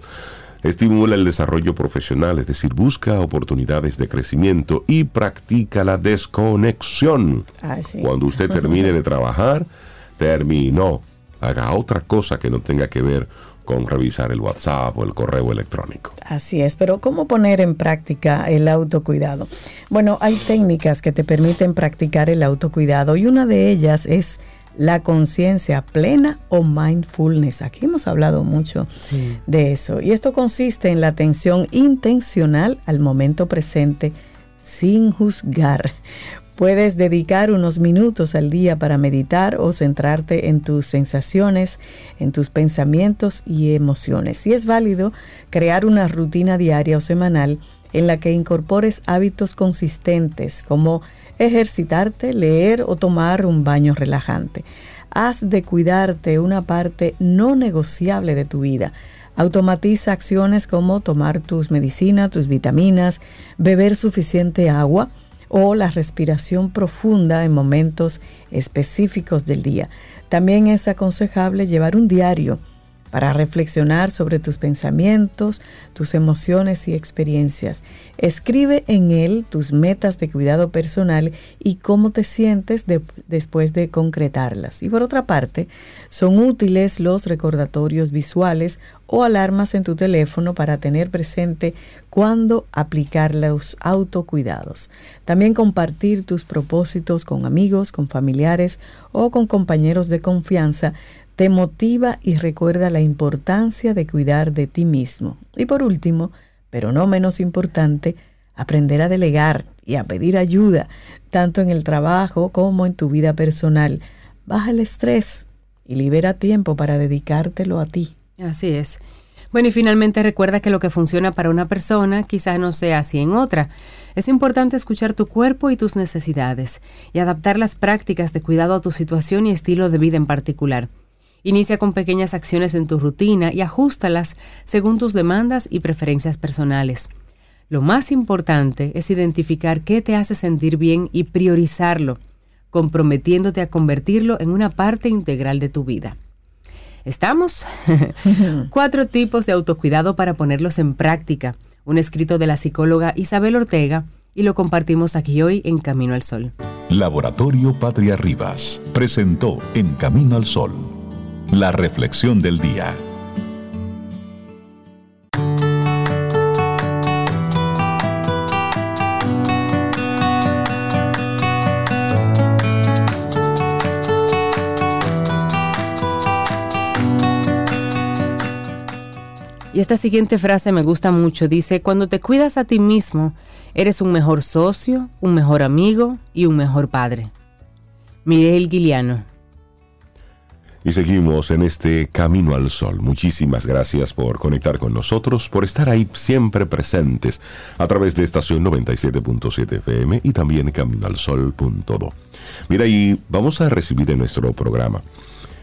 Estimula el desarrollo profesional, es decir, busca oportunidades de crecimiento y practica la desconexión. Ah, Cuando usted termine de trabajar, terminó. Haga otra cosa que no tenga que ver con revisar el WhatsApp o el correo electrónico. Así es, pero ¿cómo poner en práctica el autocuidado? Bueno, hay técnicas que te permiten practicar el autocuidado y una de ellas es la conciencia plena o mindfulness. Aquí hemos hablado mucho de eso. Y esto consiste en la atención intencional al momento presente sin juzgar. Puedes dedicar unos minutos al día para meditar o centrarte en tus sensaciones, en tus pensamientos y emociones. Si es válido, crear una rutina diaria o semanal en la que incorpores hábitos consistentes como ejercitarte, leer o tomar un baño relajante. Haz de cuidarte una parte no negociable de tu vida. Automatiza acciones como tomar tus medicinas, tus vitaminas, beber suficiente agua o la respiración profunda en momentos específicos del día. También es aconsejable llevar un diario para reflexionar sobre tus pensamientos, tus emociones y experiencias. Escribe en él tus metas de cuidado personal y cómo te sientes después de concretarlas. Y por otra parte, son útiles los recordatorios visuales o alarmas en tu teléfono para tener presente cuándo aplicar los autocuidados. También compartir tus propósitos con amigos, con familiares o con compañeros de confianza te motiva y recuerda la importancia de cuidar de ti mismo. Y por último, pero no menos importante, aprender a delegar y a pedir ayuda, tanto en el trabajo como en tu vida personal. Baja el estrés y libera tiempo para dedicártelo a ti. Así es. Bueno, y finalmente recuerda que lo que funciona para una persona quizás no sea así en otra. Es importante escuchar tu cuerpo y tus necesidades y adaptar las prácticas de cuidado a tu situación y estilo de vida en particular. Inicia con pequeñas acciones en tu rutina y ajustalas según tus demandas y preferencias personales. Lo más importante es identificar qué te hace sentir bien y priorizarlo, comprometiéndote a convertirlo en una parte integral de tu vida. ¿Estamos? Cuatro tipos de autocuidado para ponerlos en práctica. Un escrito de la psicóloga Isabel Ortega y lo compartimos aquí hoy en Camino al Sol. Laboratorio Patria Rivas presentó En Camino al Sol la reflexión del día. Y esta siguiente frase me gusta mucho. Dice, cuando te cuidas a ti mismo, eres un mejor socio, un mejor amigo y un mejor padre. Miguel Guiliano. Y seguimos en este Camino al Sol. Muchísimas gracias por conectar con nosotros, por estar ahí siempre presentes a través de estación 97.7 FM y también caminoalsol.do. Mira, y vamos a recibir en nuestro programa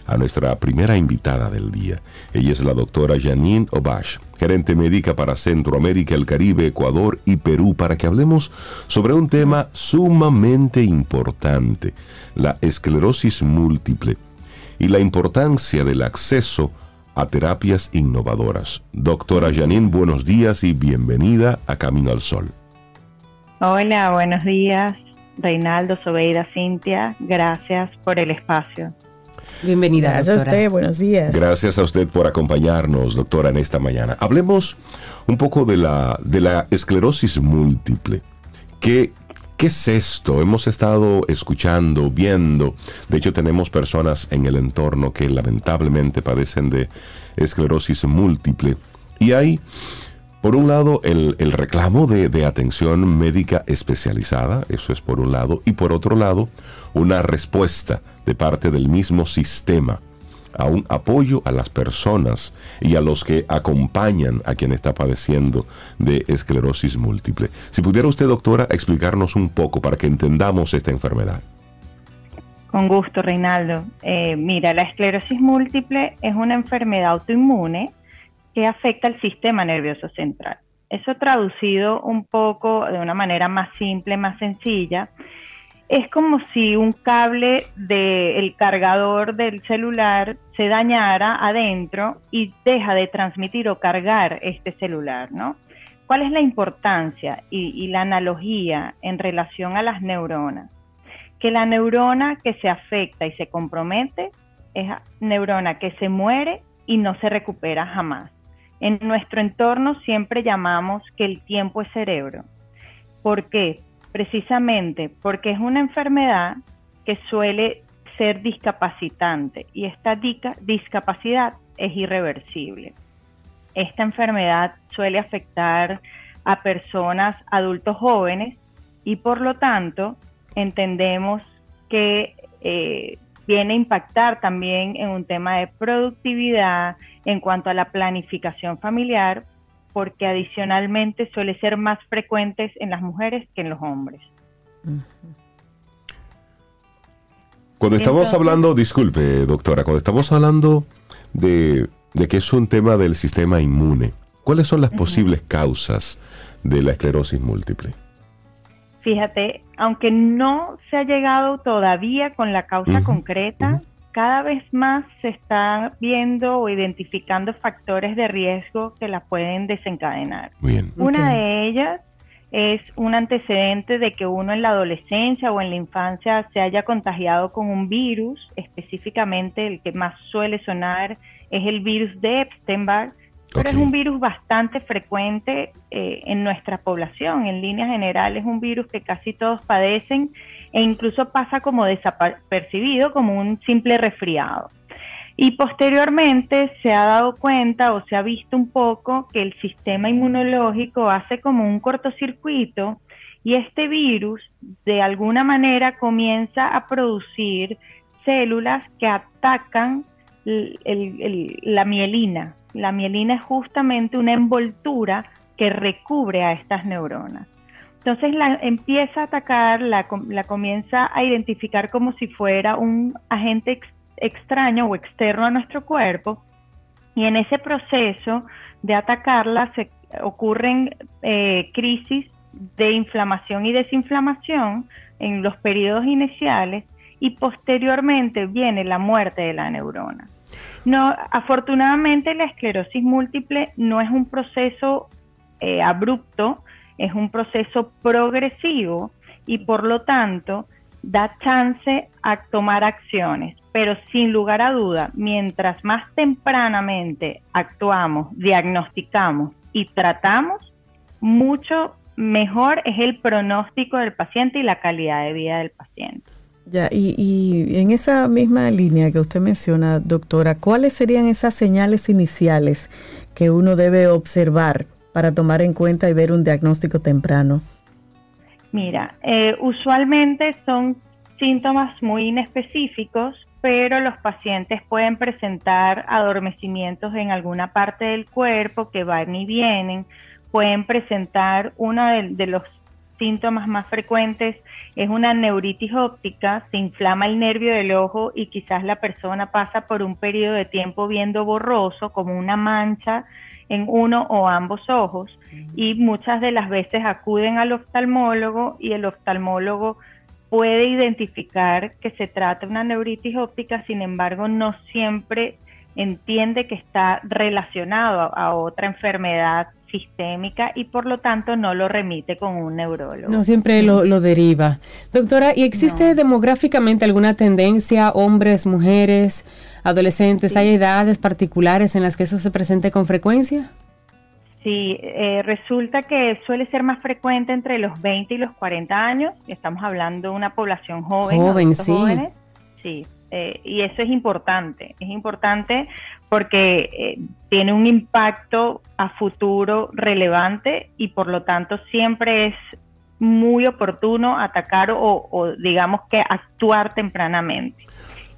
a nuestra primera invitada del día. Ella es la doctora Janine Obash, gerente médica para Centroamérica, el Caribe, Ecuador y Perú, para que hablemos sobre un tema sumamente importante, la esclerosis múltiple y la importancia del acceso a terapias innovadoras. Doctora Janine, buenos días y bienvenida a Camino al Sol. Hola, buenos días. Reinaldo, Sobeida, Cintia, gracias por el espacio. Bienvenida. Gracias a usted, buenos días. Gracias a usted por acompañarnos, doctora, en esta mañana. Hablemos un poco de la, de la esclerosis múltiple. ¿Qué, ¿Qué es esto? Hemos estado escuchando, viendo, de hecho tenemos personas en el entorno que lamentablemente padecen de esclerosis múltiple y hay, por un lado, el, reclamo de, de atención médica especializada, eso es por un lado, y por otro lado, una respuesta de parte del mismo sistema a un apoyo a las personas y a los que acompañan a quien está padeciendo de esclerosis múltiple. Si pudiera usted, doctora, explicarnos un poco para que entendamos esta enfermedad. Con gusto, Reinaldo. Eh, mira, la esclerosis múltiple es una enfermedad autoinmune que afecta al sistema nervioso central. Eso traducido un poco de una manera más simple, más sencilla, es como si un cable del cargador del celular se dañara adentro y deja de transmitir o cargar este celular, ¿no? ¿Cuál es la importancia y, la analogía en relación a las neuronas? Que la neurona que se afecta y se compromete es neurona que se muere y no se recupera jamás. En nuestro entorno siempre llamamos que el tiempo es cerebro. ¿Por qué? Precisamente porque es una enfermedad que suele ser discapacitante y esta discapacidad es irreversible. Esta enfermedad suele afectar a personas adultos jóvenes y por lo tanto entendemos que eh, viene a impactar también en un tema de productividad en cuanto a la planificación familiar, porque adicionalmente suele ser más frecuentes en las mujeres que en los hombres. Cuando estamos hablando, disculpe doctora, cuando estamos hablando de, que es un tema del sistema inmune, ¿cuáles son las posibles causas de la esclerosis múltiple? Fíjate, aunque no se ha llegado todavía con la causa concreta, cada vez más se están viendo o identificando factores de riesgo que la pueden desencadenar. Una de ellas es un antecedente de que uno en la adolescencia o en la infancia se haya contagiado con un virus, específicamente el que más suele sonar es el virus de Epstein-Barr, pero es un virus bastante frecuente eh, en nuestra población. En líneas generales es un virus que casi todos padecen e incluso pasa como desapercibido, como un simple resfriado. Y posteriormente se ha dado cuenta o se ha visto un poco que el sistema inmunológico hace como un cortocircuito y este virus de alguna manera comienza a producir células que atacan la mielina. La mielina es justamente una envoltura que recubre a estas neuronas. Entonces la empieza a atacar, la, comienza a identificar como si fuera un agente extraño o externo a nuestro cuerpo y en ese proceso de atacarla se ocurren eh, crisis de inflamación y desinflamación en los periodos iniciales y posteriormente viene la muerte de la neurona. No, afortunadamente la esclerosis múltiple no es un proceso eh, abrupto, es un proceso progresivo y por lo tanto da chance a tomar acciones. Pero sin lugar a duda, mientras más tempranamente actuamos, diagnosticamos y tratamos, mucho mejor es el pronóstico del paciente y la calidad de vida del paciente. Ya, y, y, en esa misma línea que usted menciona, doctora, ¿cuáles serían esas señales iniciales que uno debe observar para tomar en cuenta y ver un diagnóstico temprano? Mira, eh, usualmente son síntomas muy inespecíficos, pero los pacientes pueden presentar adormecimientos en alguna parte del cuerpo que van y vienen, pueden presentar uno de, los síntomas más frecuentes es una neuritis óptica, se inflama el nervio del ojo y quizás la persona pasa por un periodo de tiempo viendo borroso, como una mancha en uno o ambos ojos y muchas de las veces acuden al oftalmólogo y el oftalmólogo puede identificar que se trata de una neuritis óptica, sin embargo no siempre entiende que está relacionado a, otra enfermedad sistémica y por lo tanto no lo remite con un neurólogo. No siempre lo, deriva. Doctora, ¿y existe demográficamente alguna tendencia, hombres, mujeres, adolescentes, hay edades particulares en las que eso se presente con frecuencia? Sí, eh, resulta que suele ser más frecuente entre los 20 y los 40 años. Estamos hablando de una población joven. Joven, sí. Sí, eh, y eso es importante. Es importante porque eh, tiene un impacto a futuro relevante y por lo tanto siempre es muy oportuno atacar o digamos que actuar tempranamente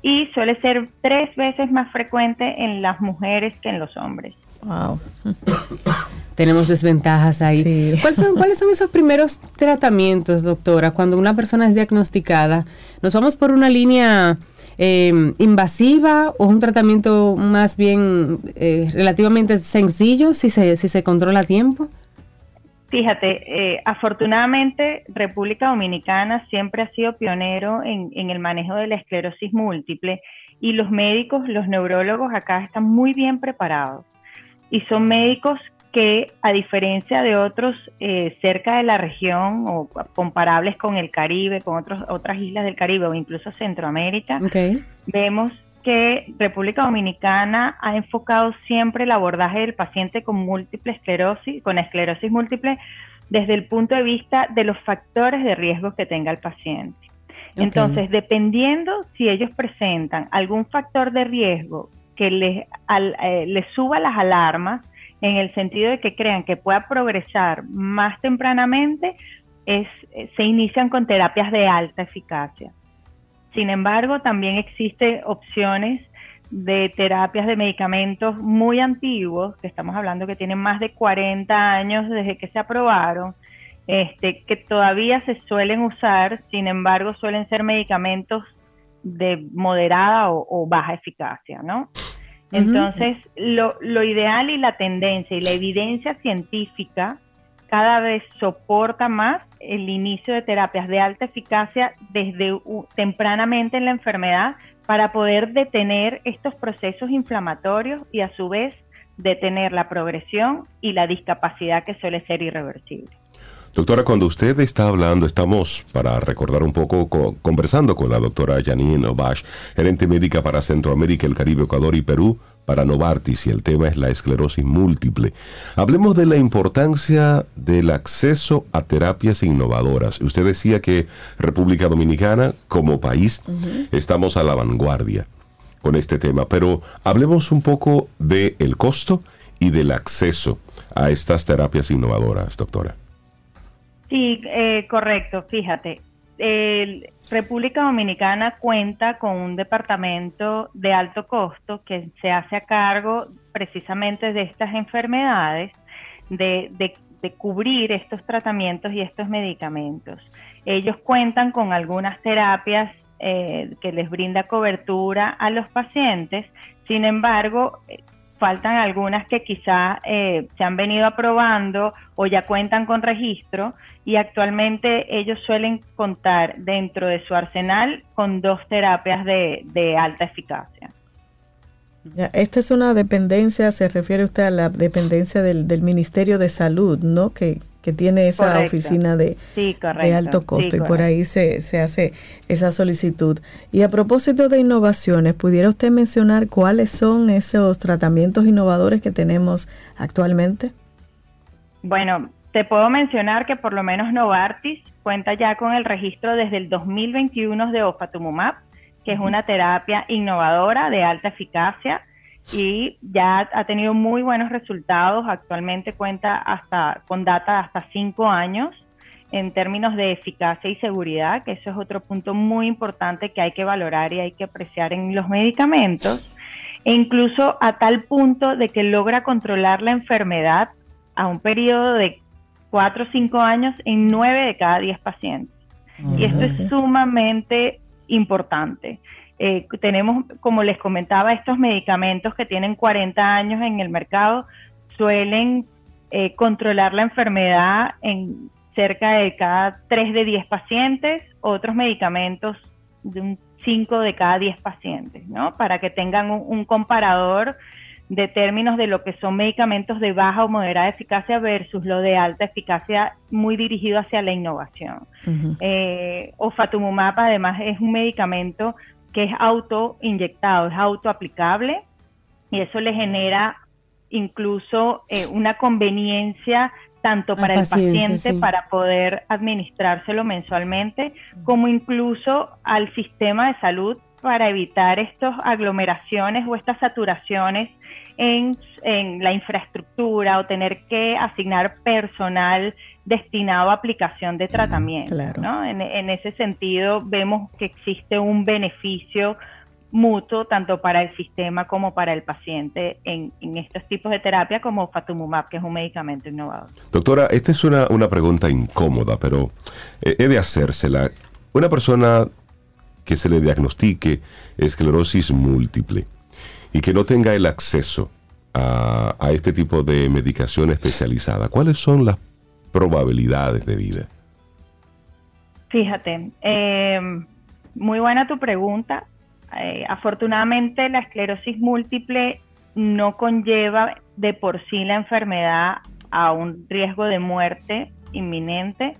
y suele ser tres veces más frecuente en las mujeres que en los hombres. Wow. Tenemos desventajas ahí. ¿Cuáles, son, ¿Cuáles son esos primeros tratamientos, doctora? Cuando una persona es diagnosticada, ¿nos vamos por una línea eh, invasiva o un tratamiento más bien eh, relativamente sencillo si se, si se controla a tiempo? Fíjate, eh, afortunadamente República Dominicana siempre ha sido pionero en, en, el manejo de la esclerosis múltiple y los médicos, los neurólogos acá están muy bien preparados y son médicos que a diferencia de otros eh, cerca de la región o comparables con el Caribe, con otros, otras islas del Caribe o incluso Centroamérica, vemos que República Dominicana ha enfocado siempre el abordaje del paciente con múltiple esclerosis, con esclerosis múltiple, desde el punto de vista de los factores de riesgo que tenga el paciente. Entonces, dependiendo si ellos presentan algún factor de riesgo que les, eh, les suba las alarmas, en el sentido de que crean que pueda progresar más tempranamente, es, se inician con terapias de alta eficacia. Sin embargo, también existen opciones de terapias de medicamentos muy antiguos, que estamos hablando que tienen más de 40 años desde que se aprobaron, este, que todavía se suelen usar, sin embargo, suelen ser medicamentos de moderada o baja eficacia, ¿no? Entonces, lo, lo ideal y la tendencia y la evidencia científica cada vez soporta más el inicio de terapias de alta eficacia desde tempranamente en la enfermedad para poder detener estos procesos inflamatorios y a su vez detener la progresión y la discapacidad que suele ser irreversible. Doctora, cuando usted está hablando, estamos, para recordar un poco, conversando con la doctora Janine Obash, gerente médica para Centroamérica, el Caribe, Ecuador y Perú, para Novartis, y el tema es la esclerosis múltiple. Hablemos de la importancia del acceso a terapias innovadoras. Usted decía que República Dominicana, como país, estamos a la vanguardia con este tema, pero hablemos un poco del el costo y del acceso a estas terapias innovadoras, doctora. Sí, eh, correcto. Fíjate, el República Dominicana cuenta con un departamento de alto costo que se hace a cargo precisamente de estas enfermedades, de, de, cubrir estos tratamientos y estos medicamentos. Ellos cuentan con algunas terapias eh, que les brinda cobertura a los pacientes, sin embargo, faltan algunas que quizá eh, se han venido aprobando o ya cuentan con registro y actualmente ellos suelen contar dentro de su arsenal con dos terapias de, alta eficacia. esta es una dependencia, se refiere usted a la dependencia del, del Ministerio de Salud, ¿no? Que, que tiene esa oficina de, de, alto costo y por ahí se, se, hace esa solicitud. Y a propósito de innovaciones, ¿pudiera usted mencionar cuáles son esos tratamientos innovadores que tenemos actualmente? Bueno, te puedo mencionar que por lo menos Novartis cuenta ya con el registro desde el 2021 de Ofatumumab, que es una terapia innovadora de alta eficacia y ya ha tenido muy buenos resultados. Actualmente cuenta hasta con data de hasta cinco años en términos de eficacia y seguridad, que eso es otro punto muy importante que hay que valorar y hay que apreciar en los medicamentos, e incluso a tal punto de que logra controlar la enfermedad a un periodo de cuatro o cinco años en nueve de cada diez pacientes. Y esto es sumamente importante. Eh, tenemos, como les comentaba, estos medicamentos que tienen 40 años en el mercado suelen eh, controlar la enfermedad en cerca de cada 3 de 10 pacientes, otros medicamentos de un 5 de cada 10 pacientes, ¿no? Para que tengan un, comparador de términos de lo que son medicamentos de baja o moderada eficacia versus lo de alta eficacia muy dirigido hacia la innovación. Eh, o Fatumumab además es un medicamento que es auto inyectado, es auto aplicable y eso le genera incluso eh, una conveniencia tanto para el paciente, para poder administrárselo mensualmente, como incluso al sistema de salud para evitar estas aglomeraciones o estas saturaciones en, en, la infraestructura o tener que asignar personal destinado a aplicación de tratamiento. ¿no? En, ese sentido, vemos que existe un beneficio mutuo tanto para el sistema como para el paciente en, estos tipos de terapia como Fatumumab, que es un medicamento innovador. Doctora, esta es una, una pregunta incómoda, pero eh, he de hacérsela. Una persona que se le diagnostique esclerosis múltiple y que no tenga el acceso a, este tipo de medicación especializada, ¿cuáles son las probabilidades de vida? Fíjate, eh, muy buena tu pregunta. Eh, afortunadamente la esclerosis múltiple no conlleva de por sí la enfermedad a un riesgo de muerte inminente.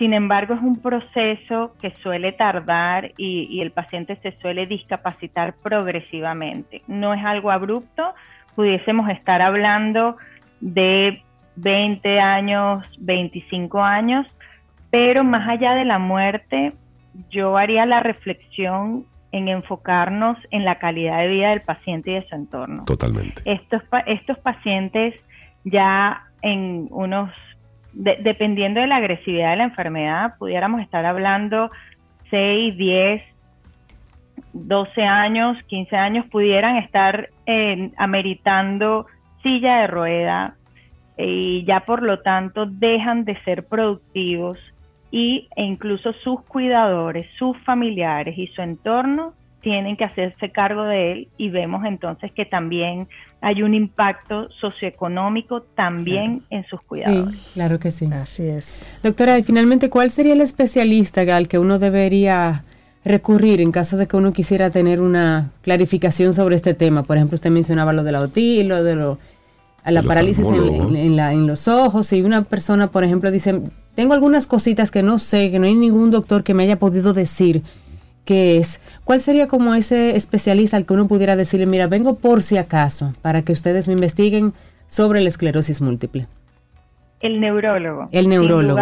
Sin embargo, es un proceso que suele tardar y, el paciente se suele discapacitar progresivamente. No es algo abrupto, pudiésemos estar hablando de 20 años, 25 años, pero más allá de la muerte, yo haría la reflexión en enfocarnos en la calidad de vida del paciente y de su entorno. Totalmente. Estos, estos pacientes ya en unos, dependiendo de la agresividad de la enfermedad, pudiéramos estar hablando 6, 10, 12 años, 15 años, pudieran estar eh, ameritando silla de rueda y ya por lo tanto dejan de ser productivos y, e incluso sus cuidadores, sus familiares y su entorno tienen que hacerse cargo de él y vemos entonces que también hay un impacto socioeconómico también en sus cuidados. Sí, claro que sí. Así es. Doctora, y finalmente, ¿cuál sería el especialista al que uno debería recurrir en caso de que uno quisiera tener una clarificación sobre este tema? Por ejemplo, usted mencionaba lo de la OTI, lo de lo, la parálisis en, la, en los ojos. Y una persona, por ejemplo, dice, tengo algunas cositas que no sé, que no hay ningún doctor que me haya podido decir qué es. ¿Cuál sería como ese especialista al que uno pudiera decirle, mira, vengo por si acaso, para que ustedes me investiguen sobre la esclerosis múltiple? El neurólogo. El neurólogo.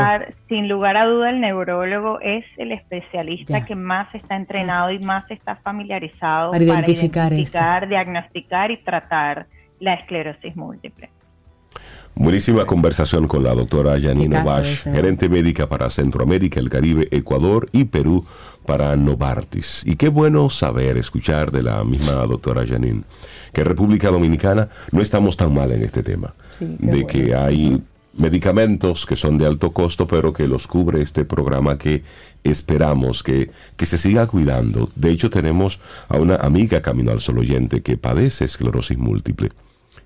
Sin lugar, a duda, el neurólogo es el especialista que más está entrenado y más está familiarizado para identificar, diagnosticar y tratar la esclerosis múltiple. Buenísima conversación con la doctora Janine Bash, gerente médica para Centroamérica, el Caribe, Ecuador y Perú para Novartis. Y qué bueno saber, escuchar de la misma doctora Janine, que en República Dominicana no estamos tan mal en este tema, de que hay medicamentos que son de alto costo, pero que los cubre este programa que esperamos que, que se siga cuidando. De hecho, tenemos a una amiga Camino al Sol oyente que padece esclerosis múltiple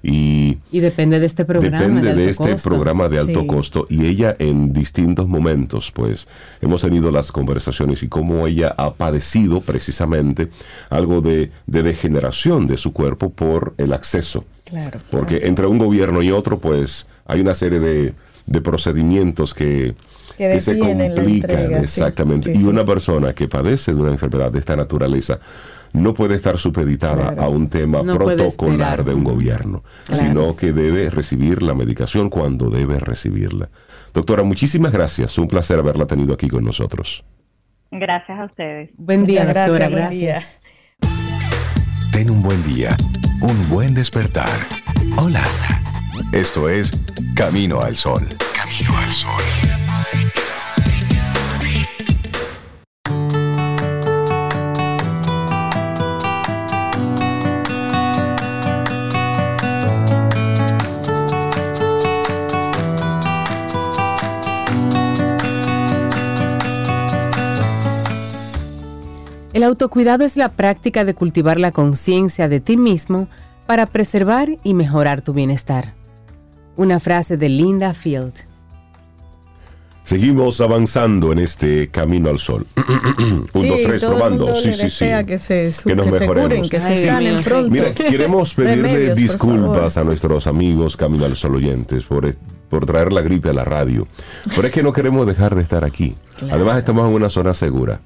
y, depende de este programa. Depende de, este programa de alto costo. Y ella en distintos momentos, pues, hemos tenido las conversaciones y cómo ella ha padecido precisamente algo de, degeneración de su cuerpo por el acceso. Claro. Porque entre un gobierno y otro, pues, hay una serie de, procedimientos que, que, se complican. exactamente. y una persona que padece de una enfermedad de esta naturaleza no puede estar supeditada a un tema protocolar de un gobierno, sino que debe recibir la medicación cuando debe recibirla. Doctora, muchísimas gracias. Un placer haberla tenido aquí con nosotros. Gracias a ustedes. Buen día, doctora. Gracias. Ten un buen día, un buen despertar. Hola. Esto es Camino al Sol. Camino al Sol. El autocuidado es la práctica de cultivar la conciencia de ti mismo para preservar y mejorar tu bienestar. Una frase de Linda Field. Seguimos avanzando en este camino al sol. Un, dos, tres, probando. Sí, sí, sí. Que, se, que, nos mejoremos. que se sanen pronto. Mira, queremos pedirle disculpas a nuestros amigos Camino al Sol oyentes por, por traer la gripe a la radio. Pero es que no queremos dejar de estar aquí. Además, estamos en una zona segura.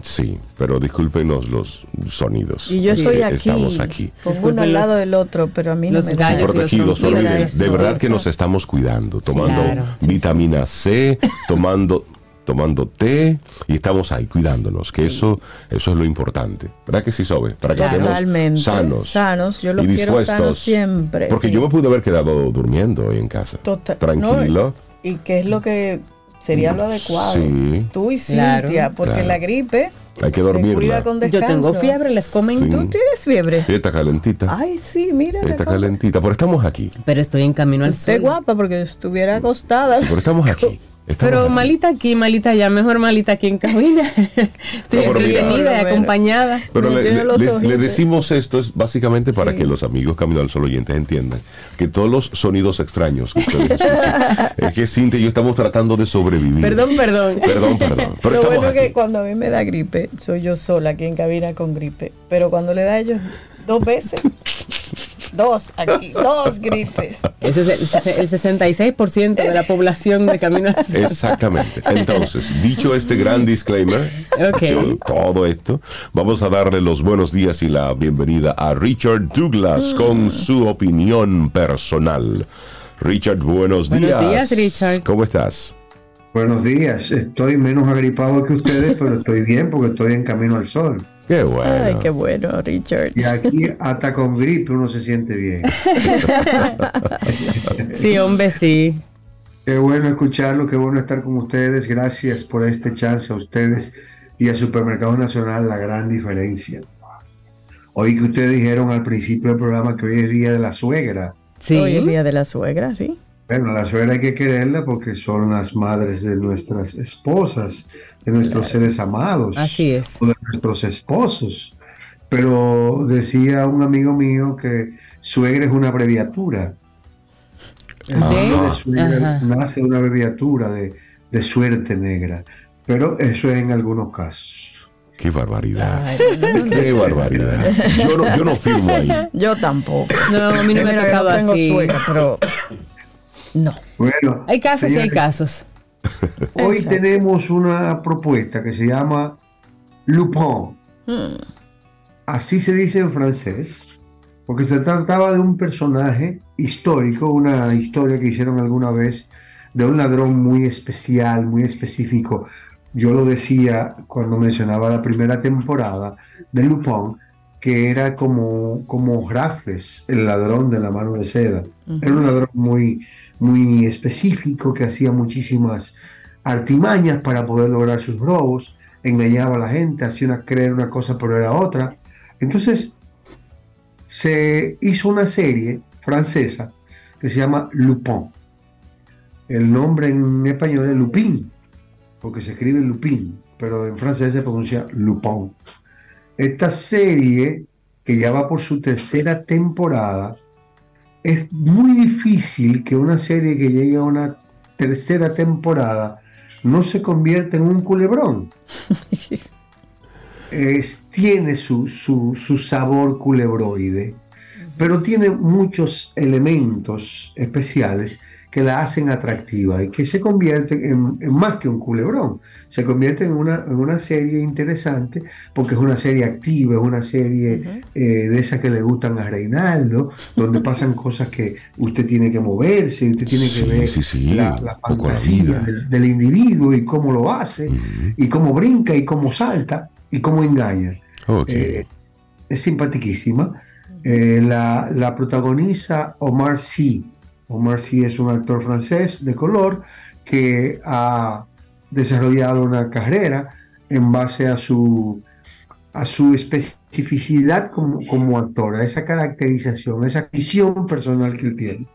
Sí, pero discúlpenos los sonidos. Y yo estoy aquí. Estamos aquí. Pongo uno al lado del otro, pero a mí no me da. protegidos, pero de verdad que nos estamos cuidando, tomando vitamina C, tomando tomando té y estamos ahí cuidándonos, que eso eso es lo importante. ¿Verdad que sí, Sobe? Para que estemos sanos. Sanos, yo lo quiero sanos siempre. Porque yo me pude haber quedado durmiendo hoy en casa. Total, tranquilo. ¿Y qué es lo que sería lo adecuado. Sí. Tú y Cintia, porque la gripe hay que dormir. Cuida con Yo tengo fiebre, les comen. ¿Tú tienes fiebre? está calentita. Ay, sí, mira. Está calentita, pero estamos aquí. Pero estoy en camino al Usted guapa porque estuviera acostada. pero estamos aquí. Pero malita aquí, malita allá, mejor malita aquí en cabina. Estoy prevenida y acompañada. Pero le, decimos esto es básicamente para que los amigos Camino al Sol oyentes entiendan que todos los sonidos extraños que ustedes escuchan, es que Cintia y yo estamos tratando de sobrevivir. Perdón, perdón. Perdón, perdón. Pero Lo bueno es que cuando a mí me da gripe, soy yo sola aquí en cabina con gripe. Pero cuando le da a ellos dos veces, Dos aquí, dos gripes. Ese es el, 66% de la población de Camino Exactamente. Entonces, dicho este gran disclaimer, todo esto, vamos a darle los buenos días y la bienvenida a Richard Douglas con su opinión personal. Richard, buenos días. Buenos días, Richard. ¿Cómo estás? Buenos días. Estoy menos agripado que ustedes, pero estoy bien porque estoy en camino al sol. Qué bueno. Ay, qué bueno, Richard. Y aquí hasta con gripe uno se siente bien. sí, hombre, sí. Qué bueno escucharlo, qué bueno estar con ustedes. Gracias por este chance a ustedes y al Supermercado Nacional, la gran diferencia. Hoy que ustedes dijeron al principio del programa que hoy es Día de la Suegra. Sí. Hoy es Día de la Suegra, sí. Bueno, la suegra hay que quererla porque son las madres de nuestras esposas, de nuestros seres amados. Así es. O de nuestros esposos. Pero decía un amigo mío que suegra es una abreviatura. nace una abreviatura de, suerte negra. Pero eso es en algunos casos. Qué barbaridad. Qué barbaridad. Yo no, yo no firmo ahí. Yo tampoco. No, a mí no me ha tocado así. Suegra, pero no. Bueno, hay casos y hay casos. Hoy tenemos una propuesta que se llama Lupin. Hmm. Así se dice en francés, porque se trataba de un personaje histórico, una historia que hicieron alguna vez de un ladrón muy especial, muy específico. Yo lo decía cuando mencionaba la primera temporada de Lupin, que era como, como Raffles, el ladrón de la mano de seda. Era un ladrón muy, muy específico que hacía muchísimas artimañas para poder lograr sus robos, engañaba a la gente, hacía una, creer una cosa pero era otra. Entonces se hizo una serie francesa que se llama Lupin. El nombre en español es Lupin, porque se escribe Lupin, pero en francés se pronuncia Lupin. Esta serie, que ya va por su tercera temporada, es muy difícil que una serie que llegue a una tercera temporada no se convierta en un culebrón. tiene su, su, su sabor culebroide, pero tiene muchos elementos especiales que la hacen atractiva y que se convierte en, más que un culebrón, se convierte en una, en una, serie interesante porque es una serie activa, es una serie eh, de esas que le gustan a Reinaldo, donde pasan cosas que usted tiene que moverse, usted tiene que ver la, fantasía del, individuo y cómo lo hace, y cómo brinca y cómo salta y cómo engaña. Eh, es simpaticísima. Eh, la, la protagoniza Omar Sy Omar Sy es un actor francés de color que ha desarrollado una carrera en base a su, a su especificidad como, como actor, a esa caracterización, a esa visión personal que él tiene.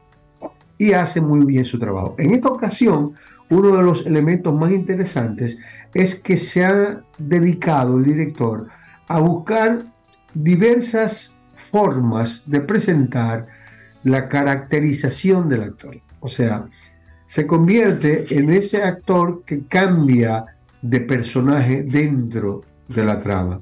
Y hace muy bien su trabajo. En esta ocasión, uno de los elementos más interesantes es que se ha dedicado el director a buscar diversas formas de presentar la caracterización del actor. O sea, se convierte en ese actor que cambia de personaje dentro de la trama.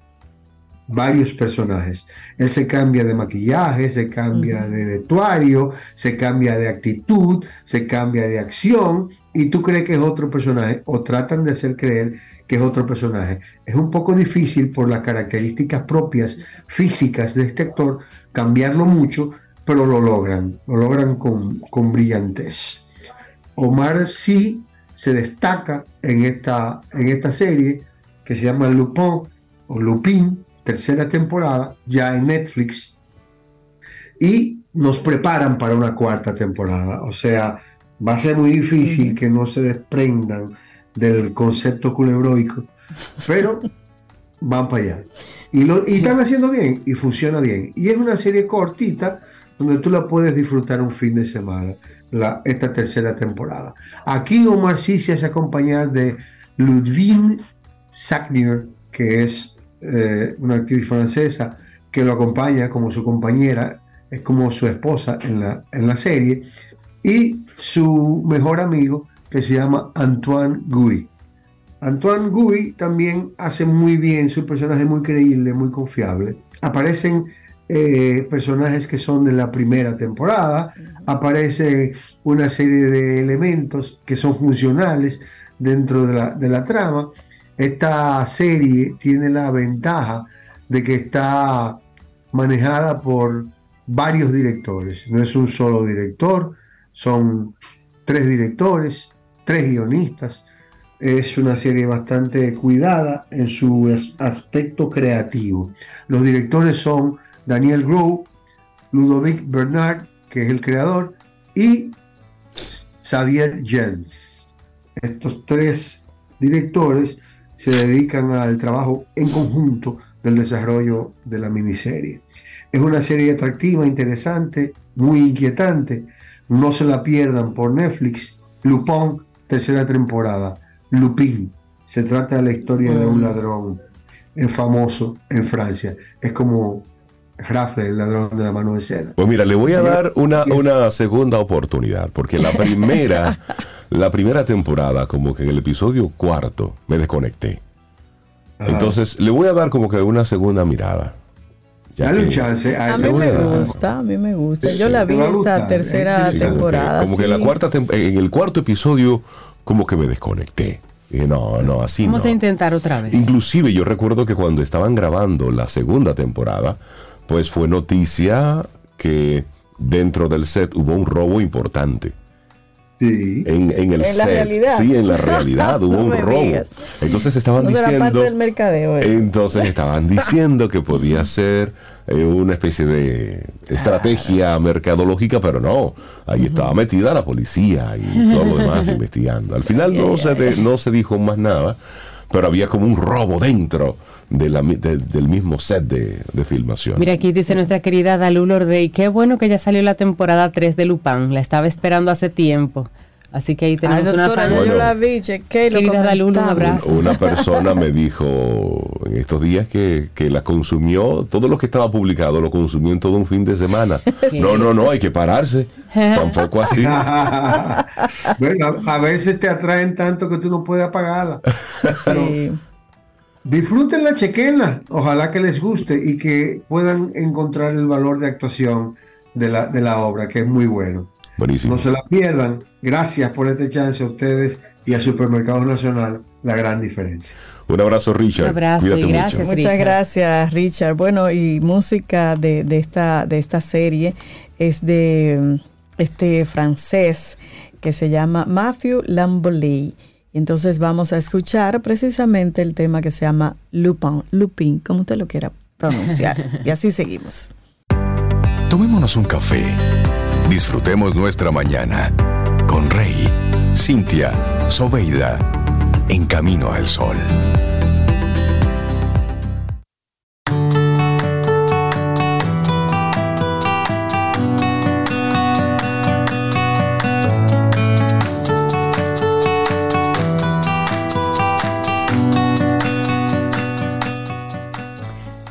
Varios personajes. Él se cambia de maquillaje, se cambia de vestuario, se cambia de actitud, se cambia de acción y tú crees que es otro personaje o tratan de hacer creer que es otro personaje. Es un poco difícil por las características propias físicas de este actor cambiarlo mucho pero lo logran, lo logran con, con brillantez. Omar sí se destaca en esta, en esta serie que se llama Lupin o Lupin, tercera temporada, ya en Netflix, y nos preparan para una cuarta temporada. O sea, va a ser muy difícil que no se desprendan del concepto culebroico, pero van para allá. Y, lo, y están haciendo bien y funciona bien. Y es una serie cortita donde tú la puedes disfrutar un fin de semana. esta tercera temporada. Aquí Omar sí se hace acompañar de Ludwig Sagnier, que es eh, una actriz francesa que lo acompaña como su compañera, es como su esposa en la, en la serie, y su mejor amigo que se llama Antoine Gouy. Antoine Gouy también hace muy bien, su personaje muy creíble, muy confiable. Aparecen eh, personajes que son de la primera temporada, aparece una serie de elementos que son funcionales dentro de la, de la trama. Esta serie tiene la ventaja de que está manejada por varios directores, no es un solo director, son tres directores, tres guionistas. Es una serie bastante cuidada en su aspecto creativo. Los directores son Daniel Grove, Ludovic Bernard, que es el creador, y Xavier Jens. Estos tres directores se dedican al trabajo en conjunto del desarrollo de la miniserie. Es una serie atractiva, interesante, muy inquietante. No se la pierdan por Netflix. Lupin, tercera temporada. Lupin. Se trata de la historia de un mm. ladrón famoso en Francia. Es como Raffle, el ladrón de la mano de seda. Pues mira, le voy a dar una, una segunda oportunidad, porque la primera, la primera temporada, como que en el episodio cuarto, me desconecté. Entonces, le voy a dar como que una segunda mirada. Dale un chance. A, mí me gusta, a mí me gusta. Yo la vi esta tercera temporada. Como que, en, la cuarta en el cuarto episodio, como que me desconecté. no, no, así Vamos a intentar otra vez. Inclusive yo recuerdo que cuando estaban grabando la segunda temporada, pues fue noticia que dentro del set hubo un robo importante. En, el set. realidad. Sí, en la realidad hubo un robo. Entonces estaban diciendo. entonces estaban diciendo que podía ser eh, una especie de estrategia mercadológica, pero no. Ahí estaba metida la policía y todo lo demás investigando. Al final no se, no se dijo más nada, pero había como un robo dentro. De la, del mismo set de, filmación. Mira, aquí dice nuestra querida Dalu Lordey, qué bueno que ya salió la temporada 3 de Lupin, la estaba esperando hace tiempo. Así que ahí tenemos una yo la vi, chequé, lo un abrazo. Una persona me dijo en estos días que, que, la consumió, todo lo que estaba publicado lo consumió en todo un fin de semana. No, no, no, hay que pararse. Tampoco así. bueno, a veces te atraen tanto que tú no puedes apagarla. Sí. Disfrútenla, chequenla. Ojalá que les guste y que puedan encontrar el valor de actuación de la, de la obra, que es muy bueno. No se la pierdan. Gracias por este chance a ustedes y a Supermercados Nacional, la gran diferencia. Un abrazo, Richard. Un abrazo y gracias, Muchas gracias, Richard. Bueno, y música de, esta, de esta serie es de este francés que se llama Matthew Lamboley. Y entonces vamos a escuchar precisamente el tema que se llama Lupin, Lupin, como usted lo quiera pronunciar. y así seguimos. Tomémonos un café Disfrutemos nuestra mañana con Rey, Cintia, Soveida, en camino al sol.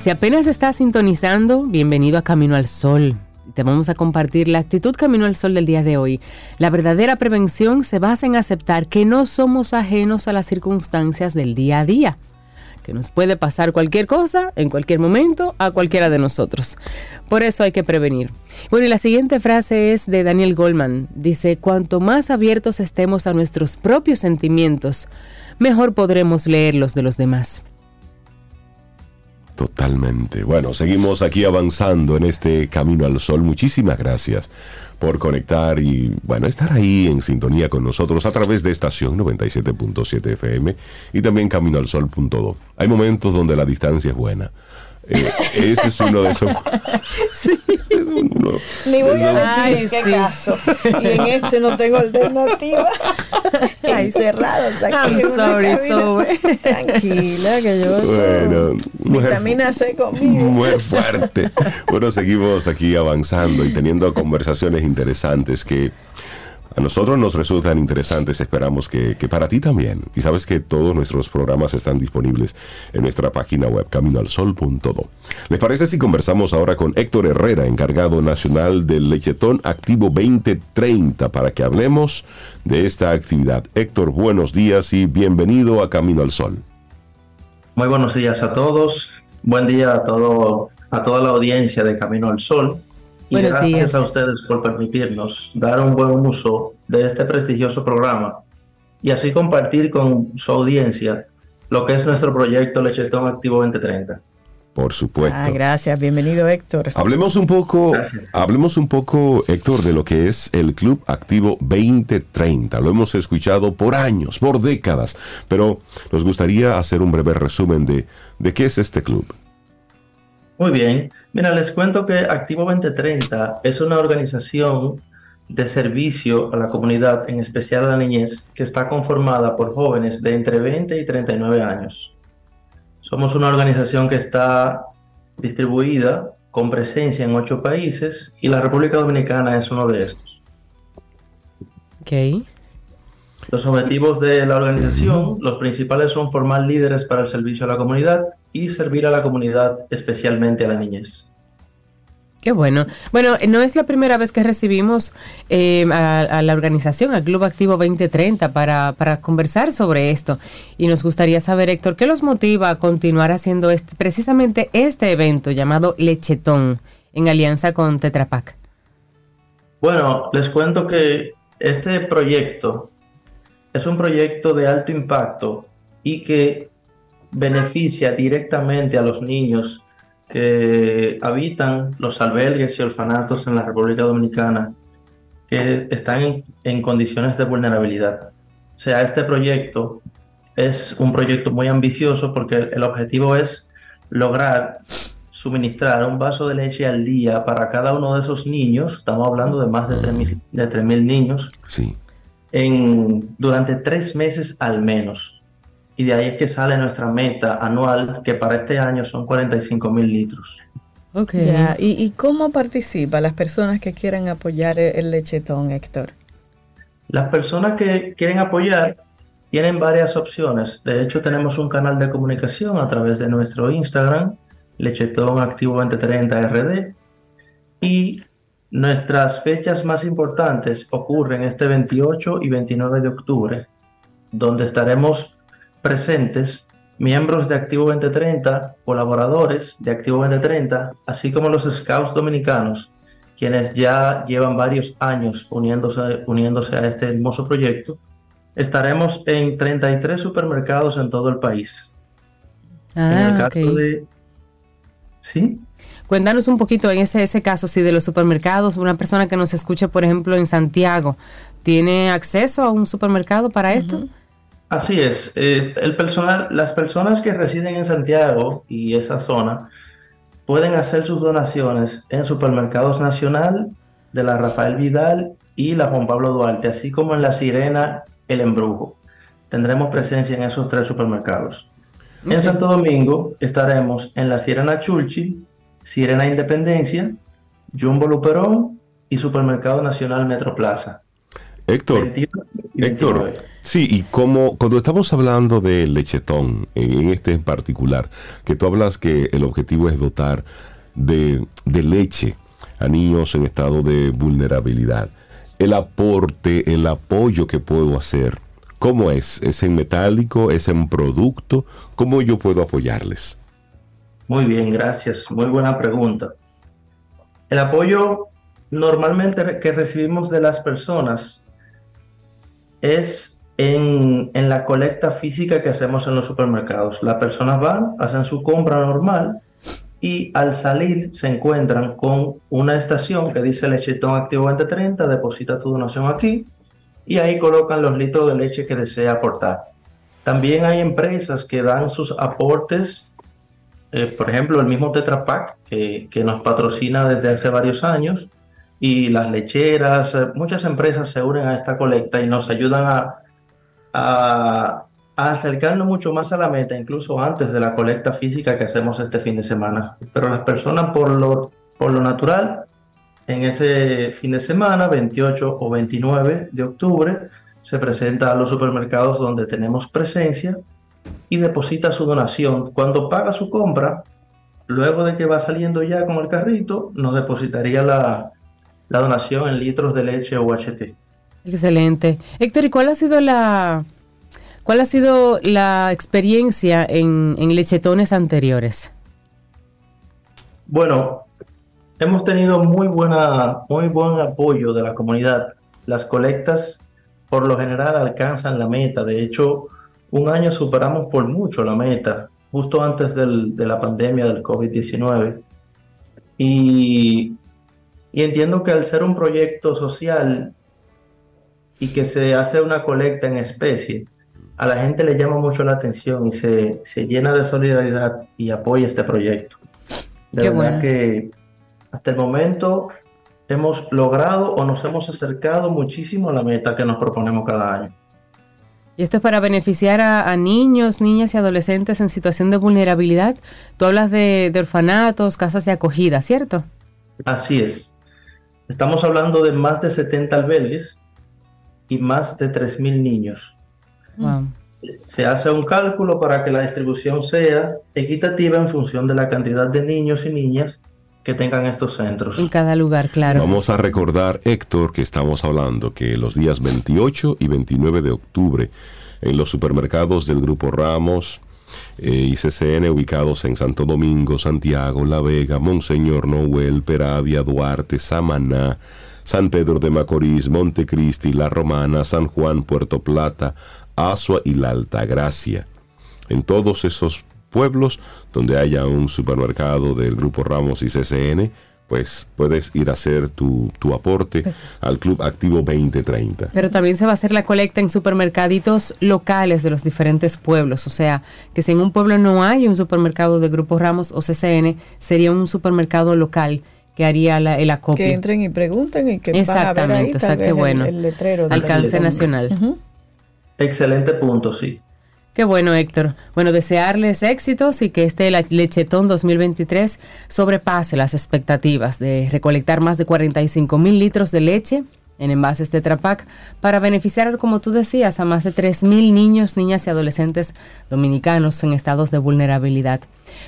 Si apenas estás sintonizando, bienvenido a Camino al Sol te vamos a compartir la actitud Camino al Sol del día de hoy. La verdadera prevención se basa en aceptar que no somos ajenos a las circunstancias del día a día que nos puede pasar cualquier cosa en cualquier momento a cualquiera de nosotros. Por eso hay que prevenir. Bueno, y la siguiente frase es de Daniel Goldman. Dice, cuanto más abiertos estemos a nuestros propios sentimientos, mejor podremos leer los de los demás. Totalmente. Bueno, seguimos aquí avanzando en este camino al sol. Muchísimas gracias por conectar y, bueno, estar ahí en sintonía con nosotros a través de estación 97.7 FM y también caminoalsol.do. Hay momentos donde la distancia es buena eh, ese es uno de esos. Sí. Ni voy a decir en qué caso. Y en este no tengo alternativa. Encerrados aquí. I'm sorry, Tranquila, que yo bueno, soy vitamina C conmigo. Muy fuerte. Bueno, seguimos aquí avanzando y teniendo conversaciones interesantes que a nosotros nos resultan interesantes, esperamos que, para ti también. Y sabes que todos nuestros programas están disponibles en nuestra página web caminoalsol.do. ¿Les parece si conversamos ahora con Héctor Herrera, encargado nacional del Lechetón Activo 2030, para que hablemos de esta actividad? Héctor, buenos días y bienvenido a Camino al Sol. Muy buenos días a todos. Buen día a todo a toda la audiencia de Camino al Sol. Y gracias a ustedes por permitirnos dar un buen uso de este prestigioso programa y así compartir con su audiencia lo que es nuestro proyecto Lechetón Activo 2030. Por supuesto. Ah, gracias, bienvenido Héctor. Hablemos un poco, hablemos un poco, Héctor, de lo que es el Club Activo 2030. Lo hemos escuchado por años, por décadas, pero nos gustaría hacer un breve resumen de, de qué es este club. Muy bien. Mira, les cuento que Activo 2030 es una organización de servicio a la comunidad, en especial a la niñez, que está conformada por jóvenes de entre 20 y 39 años. Somos una organización que está distribuida con presencia en ocho países y la República Dominicana es uno de estos. Okay. Los objetivos de la organización, los principales son formar líderes para el servicio a la comunidad y servir a la comunidad, especialmente a la niñez. Qué bueno. Bueno, no es la primera vez que recibimos eh, a, la organización, al Club Activo 2030, para, para, conversar sobre esto. Y nos gustaría saber, Héctor, ¿qué los motiva a continuar haciendo este, precisamente este evento llamado Lechetón en alianza con Tetra Pak? Bueno, les cuento que este proyecto es un proyecto de alto impacto y que beneficia directamente a los niños que habitan los albergues y orfanatos en la República Dominicana que están en, condiciones de vulnerabilidad. Sea, este proyecto es un proyecto muy ambicioso porque el, objetivo es lograr suministrar un vaso de leche al día para cada uno de esos niños, estamos hablando de más de 3.000 niños, sí en, durante tres meses al menos. Y de ahí es que sale nuestra meta anual, que para este año son 45 mil litros. Okay. ¿Y, cómo participan las personas que quieran apoyar el lechetón, Héctor? Las personas que quieren apoyar tienen varias opciones. De hecho, tenemos un canal de comunicación a través de nuestro Instagram, Lechetón Activo 2030 RD, y Nuestras fechas más importantes ocurren este 28 y 29 de octubre, donde estaremos presentes miembros de Activo 2030, colaboradores de Activo 2030, así como los Scouts dominicanos, quienes ya llevan varios años uniéndose, uniéndose a este hermoso proyecto. Estaremos en 33 supermercados en todo el país. en el ah, caso de... ¿Sí? Cuéntanos un poquito en ese, ese caso, si de los supermercados, una persona que nos escuche, por ejemplo, en Santiago, ¿tiene acceso a un supermercado para esto? Así es. Eh, el personal, las personas que residen en Santiago y esa zona pueden hacer sus donaciones en Supermercados Nacional, de la Rafael Vidal y la Juan Pablo Duarte, así como en la Sirena El Embrujo. Tendremos presencia en esos tres supermercados. En Santo Domingo estaremos en la Sirena Chulchi, Sirena Independencia, Jumbo Luperón y Supermercado Nacional Metroplaza. Héctor, Héctor, sí, y como cuando estamos hablando de lechetón, en este en particular, que tú hablas que el objetivo es dotar de, de leche a niños en estado de vulnerabilidad, el aporte, el apoyo que puedo hacer, ¿cómo es? ¿Es en metálico? ¿Es en producto? ¿Cómo yo puedo apoyarles? Muy bien, gracias. Muy buena pregunta. El apoyo normalmente que recibimos de las personas es en, la colecta física que hacemos en los supermercados. Las personas van, hacen su compra normal y al salir se encuentran con una estación que dice Lechetón Activo 2030, deposita tu donación aquí y ahí colocan los litros de leche que desea aportar. También hay empresas que dan sus aportes eh, por ejemplo, el mismo Tetra Pak, que, nos patrocina desde hace varios años, y las lecheras, eh, muchas empresas se unen a esta colecta y nos ayudan a, a, acercarnos mucho más a la meta, incluso antes de la colecta física que hacemos este fin de semana. Pero las personas, por lo, por lo natural, en ese fin de semana, 28 o 29 de octubre, se presenta a los supermercados donde tenemos presencia y deposita su donación. Cuando paga su compra, luego de que va saliendo ya con el carrito, nos depositaría la, donación en litros de leche o HT. Excelente. Héctor, ¿y cuál ha sido la, cuál ha sido la experiencia en, en lechetones anteriores? Bueno, hemos tenido muy, buena, muy buen apoyo de la comunidad. Las colectas por lo general alcanzan la meta. De hecho, un año superamos por mucho la meta, justo antes de la pandemia del COVID-19. Y, y entiendo que al ser un proyecto social y que se hace una colecta en especie, a la gente le llama mucho la atención y se, se llena de solidaridad y apoya este proyecto. De verdad que hasta el momento hemos logrado o nos hemos acercado muchísimo a la meta que nos proponemos cada año. Y esto es para beneficiar a, niños, niñas y adolescentes en situación de vulnerabilidad. Tú hablas de, orfanatos, casas de acogida, ¿cierto? Así es. Estamos hablando de más de 70 albergues y más de 3.000 niños. Se hace un cálculo para que la distribución sea equitativa en función de la cantidad de niños y niñas que tengan estos centros. En cada lugar, claro. Vamos a recordar, Héctor, que estamos hablando que los días 28 y 29 de octubre en los supermercados del Grupo Ramos eh, y CCN ubicados en Santo Domingo, Santiago, La Vega, Monseñor Noel, Peravia, Duarte, Samaná, San Pedro de Macorís, Montecristi, La Romana, San Juan, Puerto Plata, Asua y La Altagracia. En todos esos pueblos donde haya un supermercado del Grupo Ramos y CCN, pues puedes ir a hacer tu, aporte al Club Activo 2030. Pero también se va a hacer la colecta en supermercaditos locales de los diferentes pueblos. O sea, que si en un pueblo no hay un supermercado de Grupo Ramos o CCN, sería un supermercado local que haría el acopio. Que entren y pregunten y que Exactamente, o sea, qué bueno. El, letrero Alcance nacional. Excelente punto, sí. Qué bueno, Héctor. Bueno, desearles éxitos y que este Lechetón 2023 sobrepase las expectativas de recolectar más de 45 mil litros de leche en envases de Trapac para beneficiar, como tú decías, a más de 3 mil niños, niñas y adolescentes dominicanos en estados de vulnerabilidad.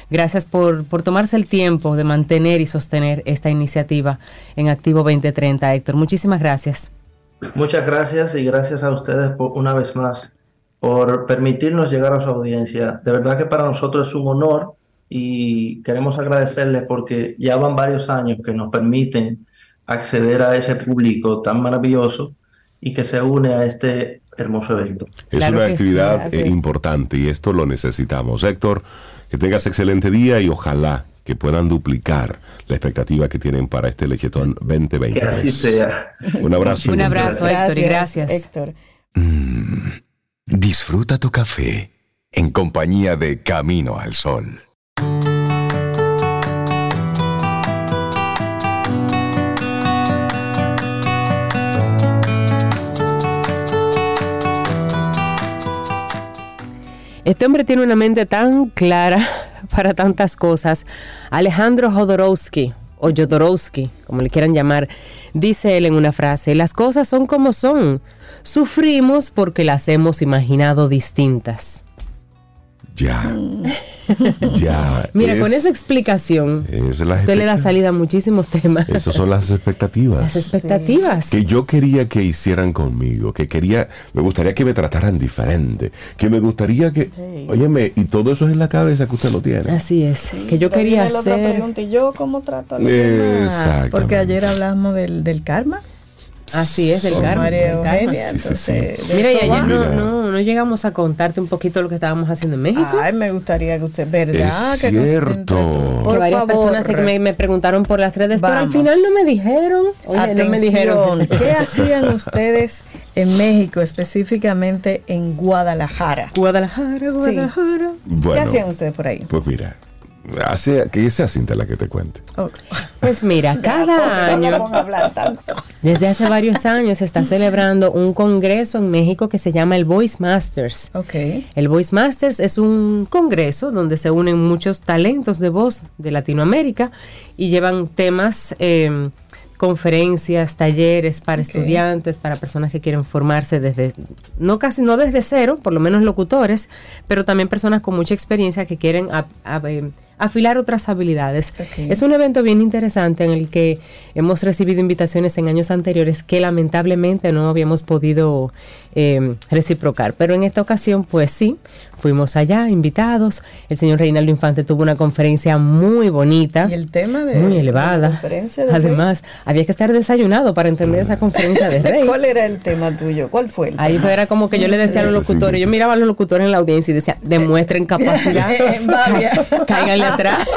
Gracias por, por tomarse el tiempo de mantener y sostener esta iniciativa en Activo 2030, Héctor. Muchísimas gracias. Muchas gracias y gracias a ustedes por una vez más por permitirnos llegar a su audiencia. De verdad que para nosotros es un honor y queremos agradecerles porque ya van varios años que nos permiten acceder a ese público tan maravilloso y que se une a este hermoso evento. Es una actividad eh, importante y esto lo necesitamos. Héctor, que tengas excelente día y ojalá que puedan duplicar la expectativa que tienen para este Lechetón 2020. Que así sea. Un abrazo. Un abrazo, Héctor, y gracias. Héctor. Mm. Disfruta tu café en compañía de Camino al Sol. Este hombre tiene una mente tan clara para tantas cosas. Alejandro Jodorowsky, o Jodorowsky, como le quieran llamar, dice él en una frase, las cosas son como son Sufrimos porque las hemos imaginado distintas. Ya. ya. Mira, con esa explicación, usted le da salida a muchísimos temas. Esas son las expectativas. Las expectativas. Que yo quería que hicieran conmigo, que quería, me gustaría que me trataran diferente, que me gustaría que, óyeme, y todo eso es en la cabeza que usted lo tiene. Así es, que yo quería hacer. ¿y yo cómo trato a los demás? Porque ayer hablamos del, del karma. Así es, del karma. Mira, y ayer no, no, llegamos a contarte un poquito lo que estábamos haciendo en México. Ay, me gustaría que usted, ¿verdad? Es que cierto. que varias personas me, me, preguntaron por las redes, pero al final no me dijeron. Oye, no me dijeron. ¿Qué hacían ustedes en México, específicamente en Guadalajara? Guadalajara, Guadalajara. ¿Qué hacían ustedes por ahí? Pues mira, Hace, que sea cinta la que te cuente. Pues mira, cada año, desde hace varios años, se está celebrando un congreso en México que se llama el Voice Masters. Okay. El Voice Masters es un congreso donde se unen muchos talentos de voz de Latinoamérica y llevan temas eh, conferencias, talleres para estudiantes, para personas que quieren formarse desde, no casi, no desde cero, por lo menos locutores, pero también personas con mucha experiencia que quieren eh, afilar otras habilidades. Es un evento bien interesante en el que hemos recibido invitaciones en años anteriores que lamentablemente no habíamos podido eh, reciprocar, pero en esta ocasión pues sí, Fuimos allá, invitados. El señor Reinaldo Infante tuvo una conferencia muy bonita. Y el tema de muy elevada. Además, había que estar desayunado para entender esa conferencia de Rey. ¿Cuál era el tema tuyo? ¿Cuál fue? El Ahí era como que yo le decía a los locutores, yo miraba a los locutores en la audiencia y decía, demuestren capacidad. Cáiganle atrás.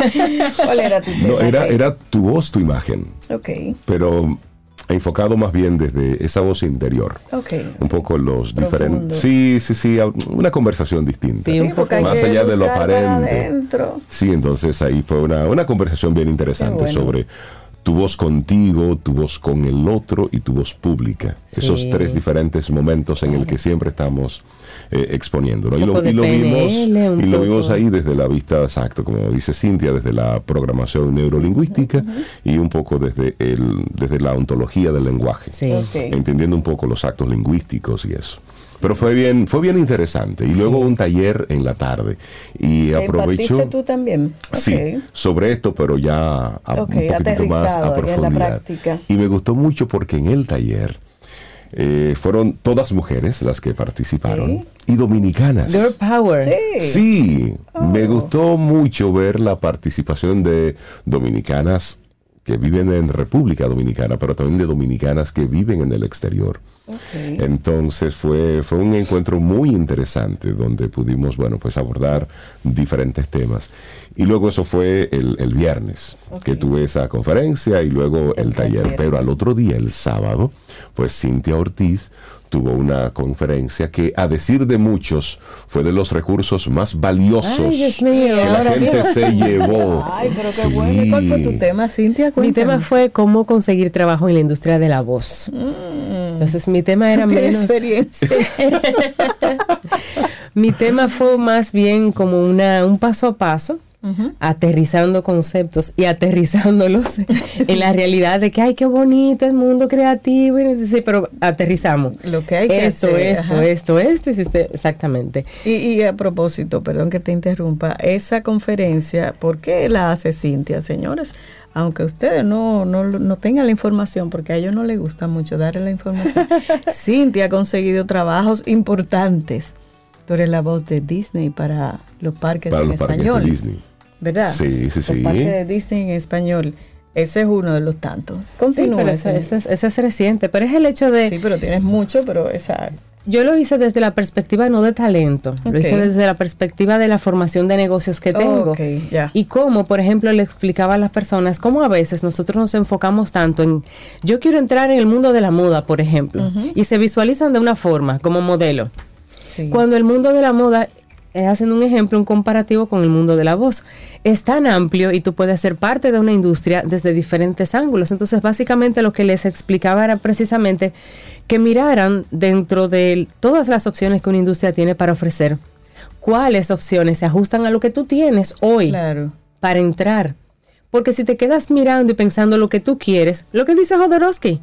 ¿Cuál era tu tema? No, era, era tu voz, tu imagen. Ok. Pero enfocado más bien desde esa voz interior. Un poco los diferentes. Sí, sí, sí, una conversación distinta. Sí, un poco más allá de lo aparente. Sí, entonces ahí fue una, una conversación bien interesante sobre tu voz contigo, tu voz con el otro y tu voz pública. Esos tres diferentes momentos en el que siempre estamos eh, exponiendo. Y, lo, vimos, y lo vimos ahí desde la vista, exacto, como dice Cintia, desde la programación neurolingüística y un poco desde, el, desde la ontología del lenguaje, entendiendo un poco los actos lingüísticos y eso. Pero fue bien, fue bien interesante. Y luego un taller en la tarde. Y aprovecho. tú también? Sí, sobre esto, pero ya a, un poquito más a profundidad. Y me gustó mucho porque en el taller eh, fueron todas mujeres las que participaron y dominicanas. Girl Power. Sí, me oh. gustó mucho ver la participación de dominicanas que viven en República Dominicana, pero también de dominicanas que viven en el exterior. Entonces fue, fue un encuentro muy interesante donde pudimos, bueno, pues abordar diferentes temas. Y luego eso fue el, viernes, que tuve esa conferencia y luego el, taller. Pero al otro día, el sábado, pues Cintia Ortiz tuvo una conferencia que, a decir de muchos, fue de los recursos más valiosos que la gente se llevó. Ay, pero qué bueno. ¿Cuál fue tu tema, Cintia? Mi tema fue cómo conseguir trabajo en la industria de la voz. Mm. Entonces, mi tema era menos... experiencia. mi tema fue más bien como una, un paso a paso aterrizando conceptos y aterrizándolos en la realidad de que, ay, qué bonito el mundo creativo. Sí, pero aterrizamos. Lo que hay que esto, hacer. Esto, esto, esto, y usted, exactamente. Y, a propósito, perdón que te interrumpa, esa conferencia, ¿por qué la hace Cintia, señores? Aunque ustedes no, no, no tengan la información, porque a ellos no les gusta mucho darle la información, Cintia ha conseguido trabajos importantes. Tú eres la voz de Disney para los parques en español. Disney. ¿Verdad? Sí, sí, sí. Parte de Disney en español. Ese es uno de los tantos. Continúa. ese, es reciente, pero es el hecho de... Sí, pero tienes mucho, pero esa... Yo lo hice desde la perspectiva no de talento, lo hice desde la perspectiva de la formación de negocios que tengo. Okay, Y cómo, por ejemplo, le explicaba a las personas cómo a veces nosotros nos enfocamos tanto en, yo quiero entrar en el mundo de la moda, por ejemplo, y se visualizan de una forma como modelo. Cuando el mundo de la moda es haciendo un ejemplo, un comparativo con el mundo de la voz. Es tan amplio y tú puedes ser parte de una industria desde diferentes ángulos. Entonces, básicamente lo que les explicaba era precisamente que miraran dentro de todas las opciones que una industria tiene para ofrecer, cuáles opciones se ajustan a lo que tú tienes hoy para entrar. Porque si te quedas mirando y pensando lo que tú quieres, lo que dice Jodorowsky,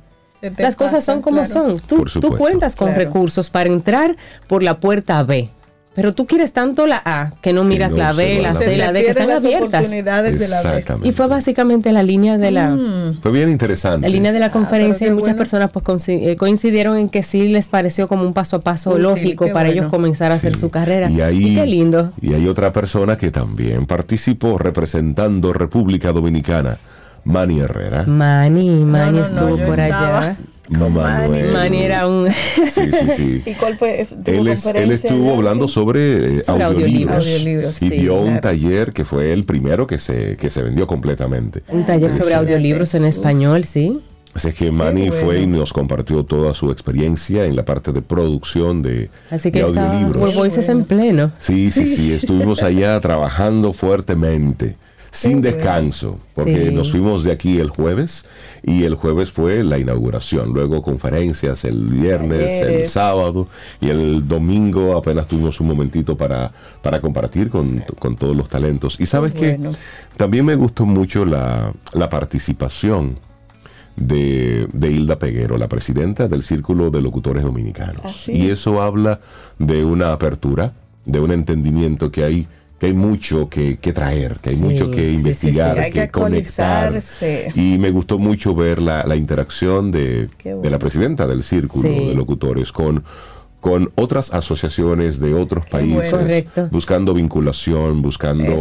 las cosas son como son. Tú, tú cuentas con recursos para entrar por la puerta B. Pero tú quieres tanto la A que no miras la B, la C, la D, que están abiertas. Y fue básicamente la línea de la. Mm. Fue bien interesante. La línea de la ah, conferencia y muchas personas pues eh, coincidieron en que sí les pareció como un paso a paso lógico para ellos comenzar a hacer su carrera. Y, ahí, qué lindo. Y hay otra persona que también participó representando República Dominicana. Manny Herrera. Manny, Manny estuvo por allá. No, Manny era un... Sí, sí, sí. ¿Y cuál fue? Él, él estuvo hablando sobre, eh, audiolibros, y dio un taller que fue el primero que se, que se vendió completamente. Un taller sobre audiolibros en español, sí. Así que Manny fue y nos compartió toda su experiencia en la parte de producción de, Así que de audiolibros. Por Voices en pleno. Sí, sí, sí, estuvimos allá trabajando fuertemente sin descanso, porque nos fuimos de aquí el jueves y el jueves fue la inauguración, luego conferencias el viernes, el sábado y el domingo apenas tuvimos un momentito para, para compartir con, todos los talentos. Y sabes que también me gustó mucho la, la participación de, Hilda Peguero, la presidenta del Círculo de Locutores Dominicanos. Y eso habla de una apertura, de un entendimiento que hay que hay mucho que, traer, que hay mucho que investigar, que, conectar. Y me gustó mucho ver la, interacción de, la presidenta del Círculo de Locutores con con otras asociaciones de otros países, buscando vinculación, buscando,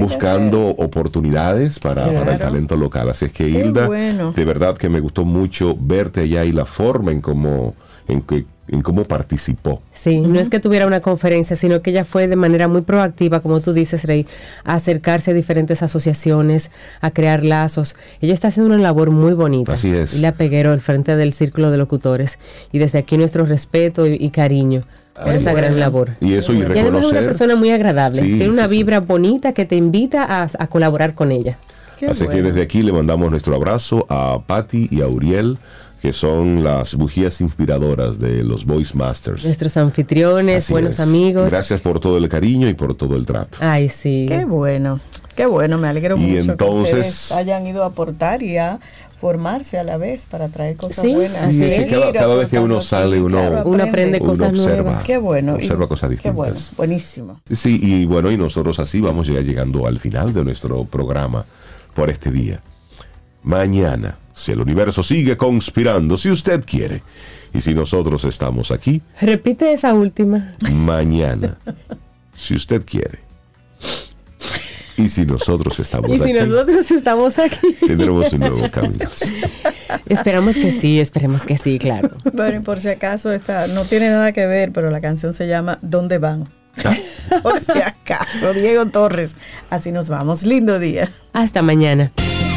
buscando oportunidades para, el talento local. Así es que Hilda, de verdad que me gustó mucho verte allá y la forma en cómo, en que en cómo participó. Sí, no es que tuviera una conferencia, sino que ella fue de manera muy proactiva, como tú dices, Rey, a acercarse a diferentes asociaciones, a crear lazos. Ella está haciendo una labor muy bonita. Así es. Y la peguero al frente del Círculo de Locutores. Y desde aquí nuestro respeto y, cariño por esa gran labor. Y eso y reconocer. es una persona muy agradable. Tiene una vibra bonita que te invita a, colaborar con ella. Así que desde aquí le mandamos nuestro abrazo a Patti y a Uriel que son las bujías inspiradoras de los Voice Masters. Nuestros anfitriones, buenos amigos. Gracias por todo el cariño y por todo el trato. Ay, sí. Qué bueno, qué bueno, me alegro mucho entonces, que hayan ido a aportar y a formarse a la vez para traer cosas buenas. Así Cada, vez que uno sale, uno, aprende, cosas nuevas. Qué bueno. Observa cosas distintas. Qué bueno, buenísimo. Sí, y bueno, y nosotros así vamos ya llegando al final de nuestro programa por este día. Mañana si el universo sigue conspirando, si usted quiere. Y si nosotros estamos aquí. Repite esa última. Mañana, si usted quiere. Y si nosotros estamos aquí. Y si nosotros estamos aquí. Tendremos un nuevo camino. Esperamos que sí, esperemos que sí, claro. Bueno, y por si acaso está, no tiene nada que ver, pero la canción se llama ¿Dónde van? Ah. por si acaso, Diego Torres. Así nos vamos. Lindo día. Hasta mañana.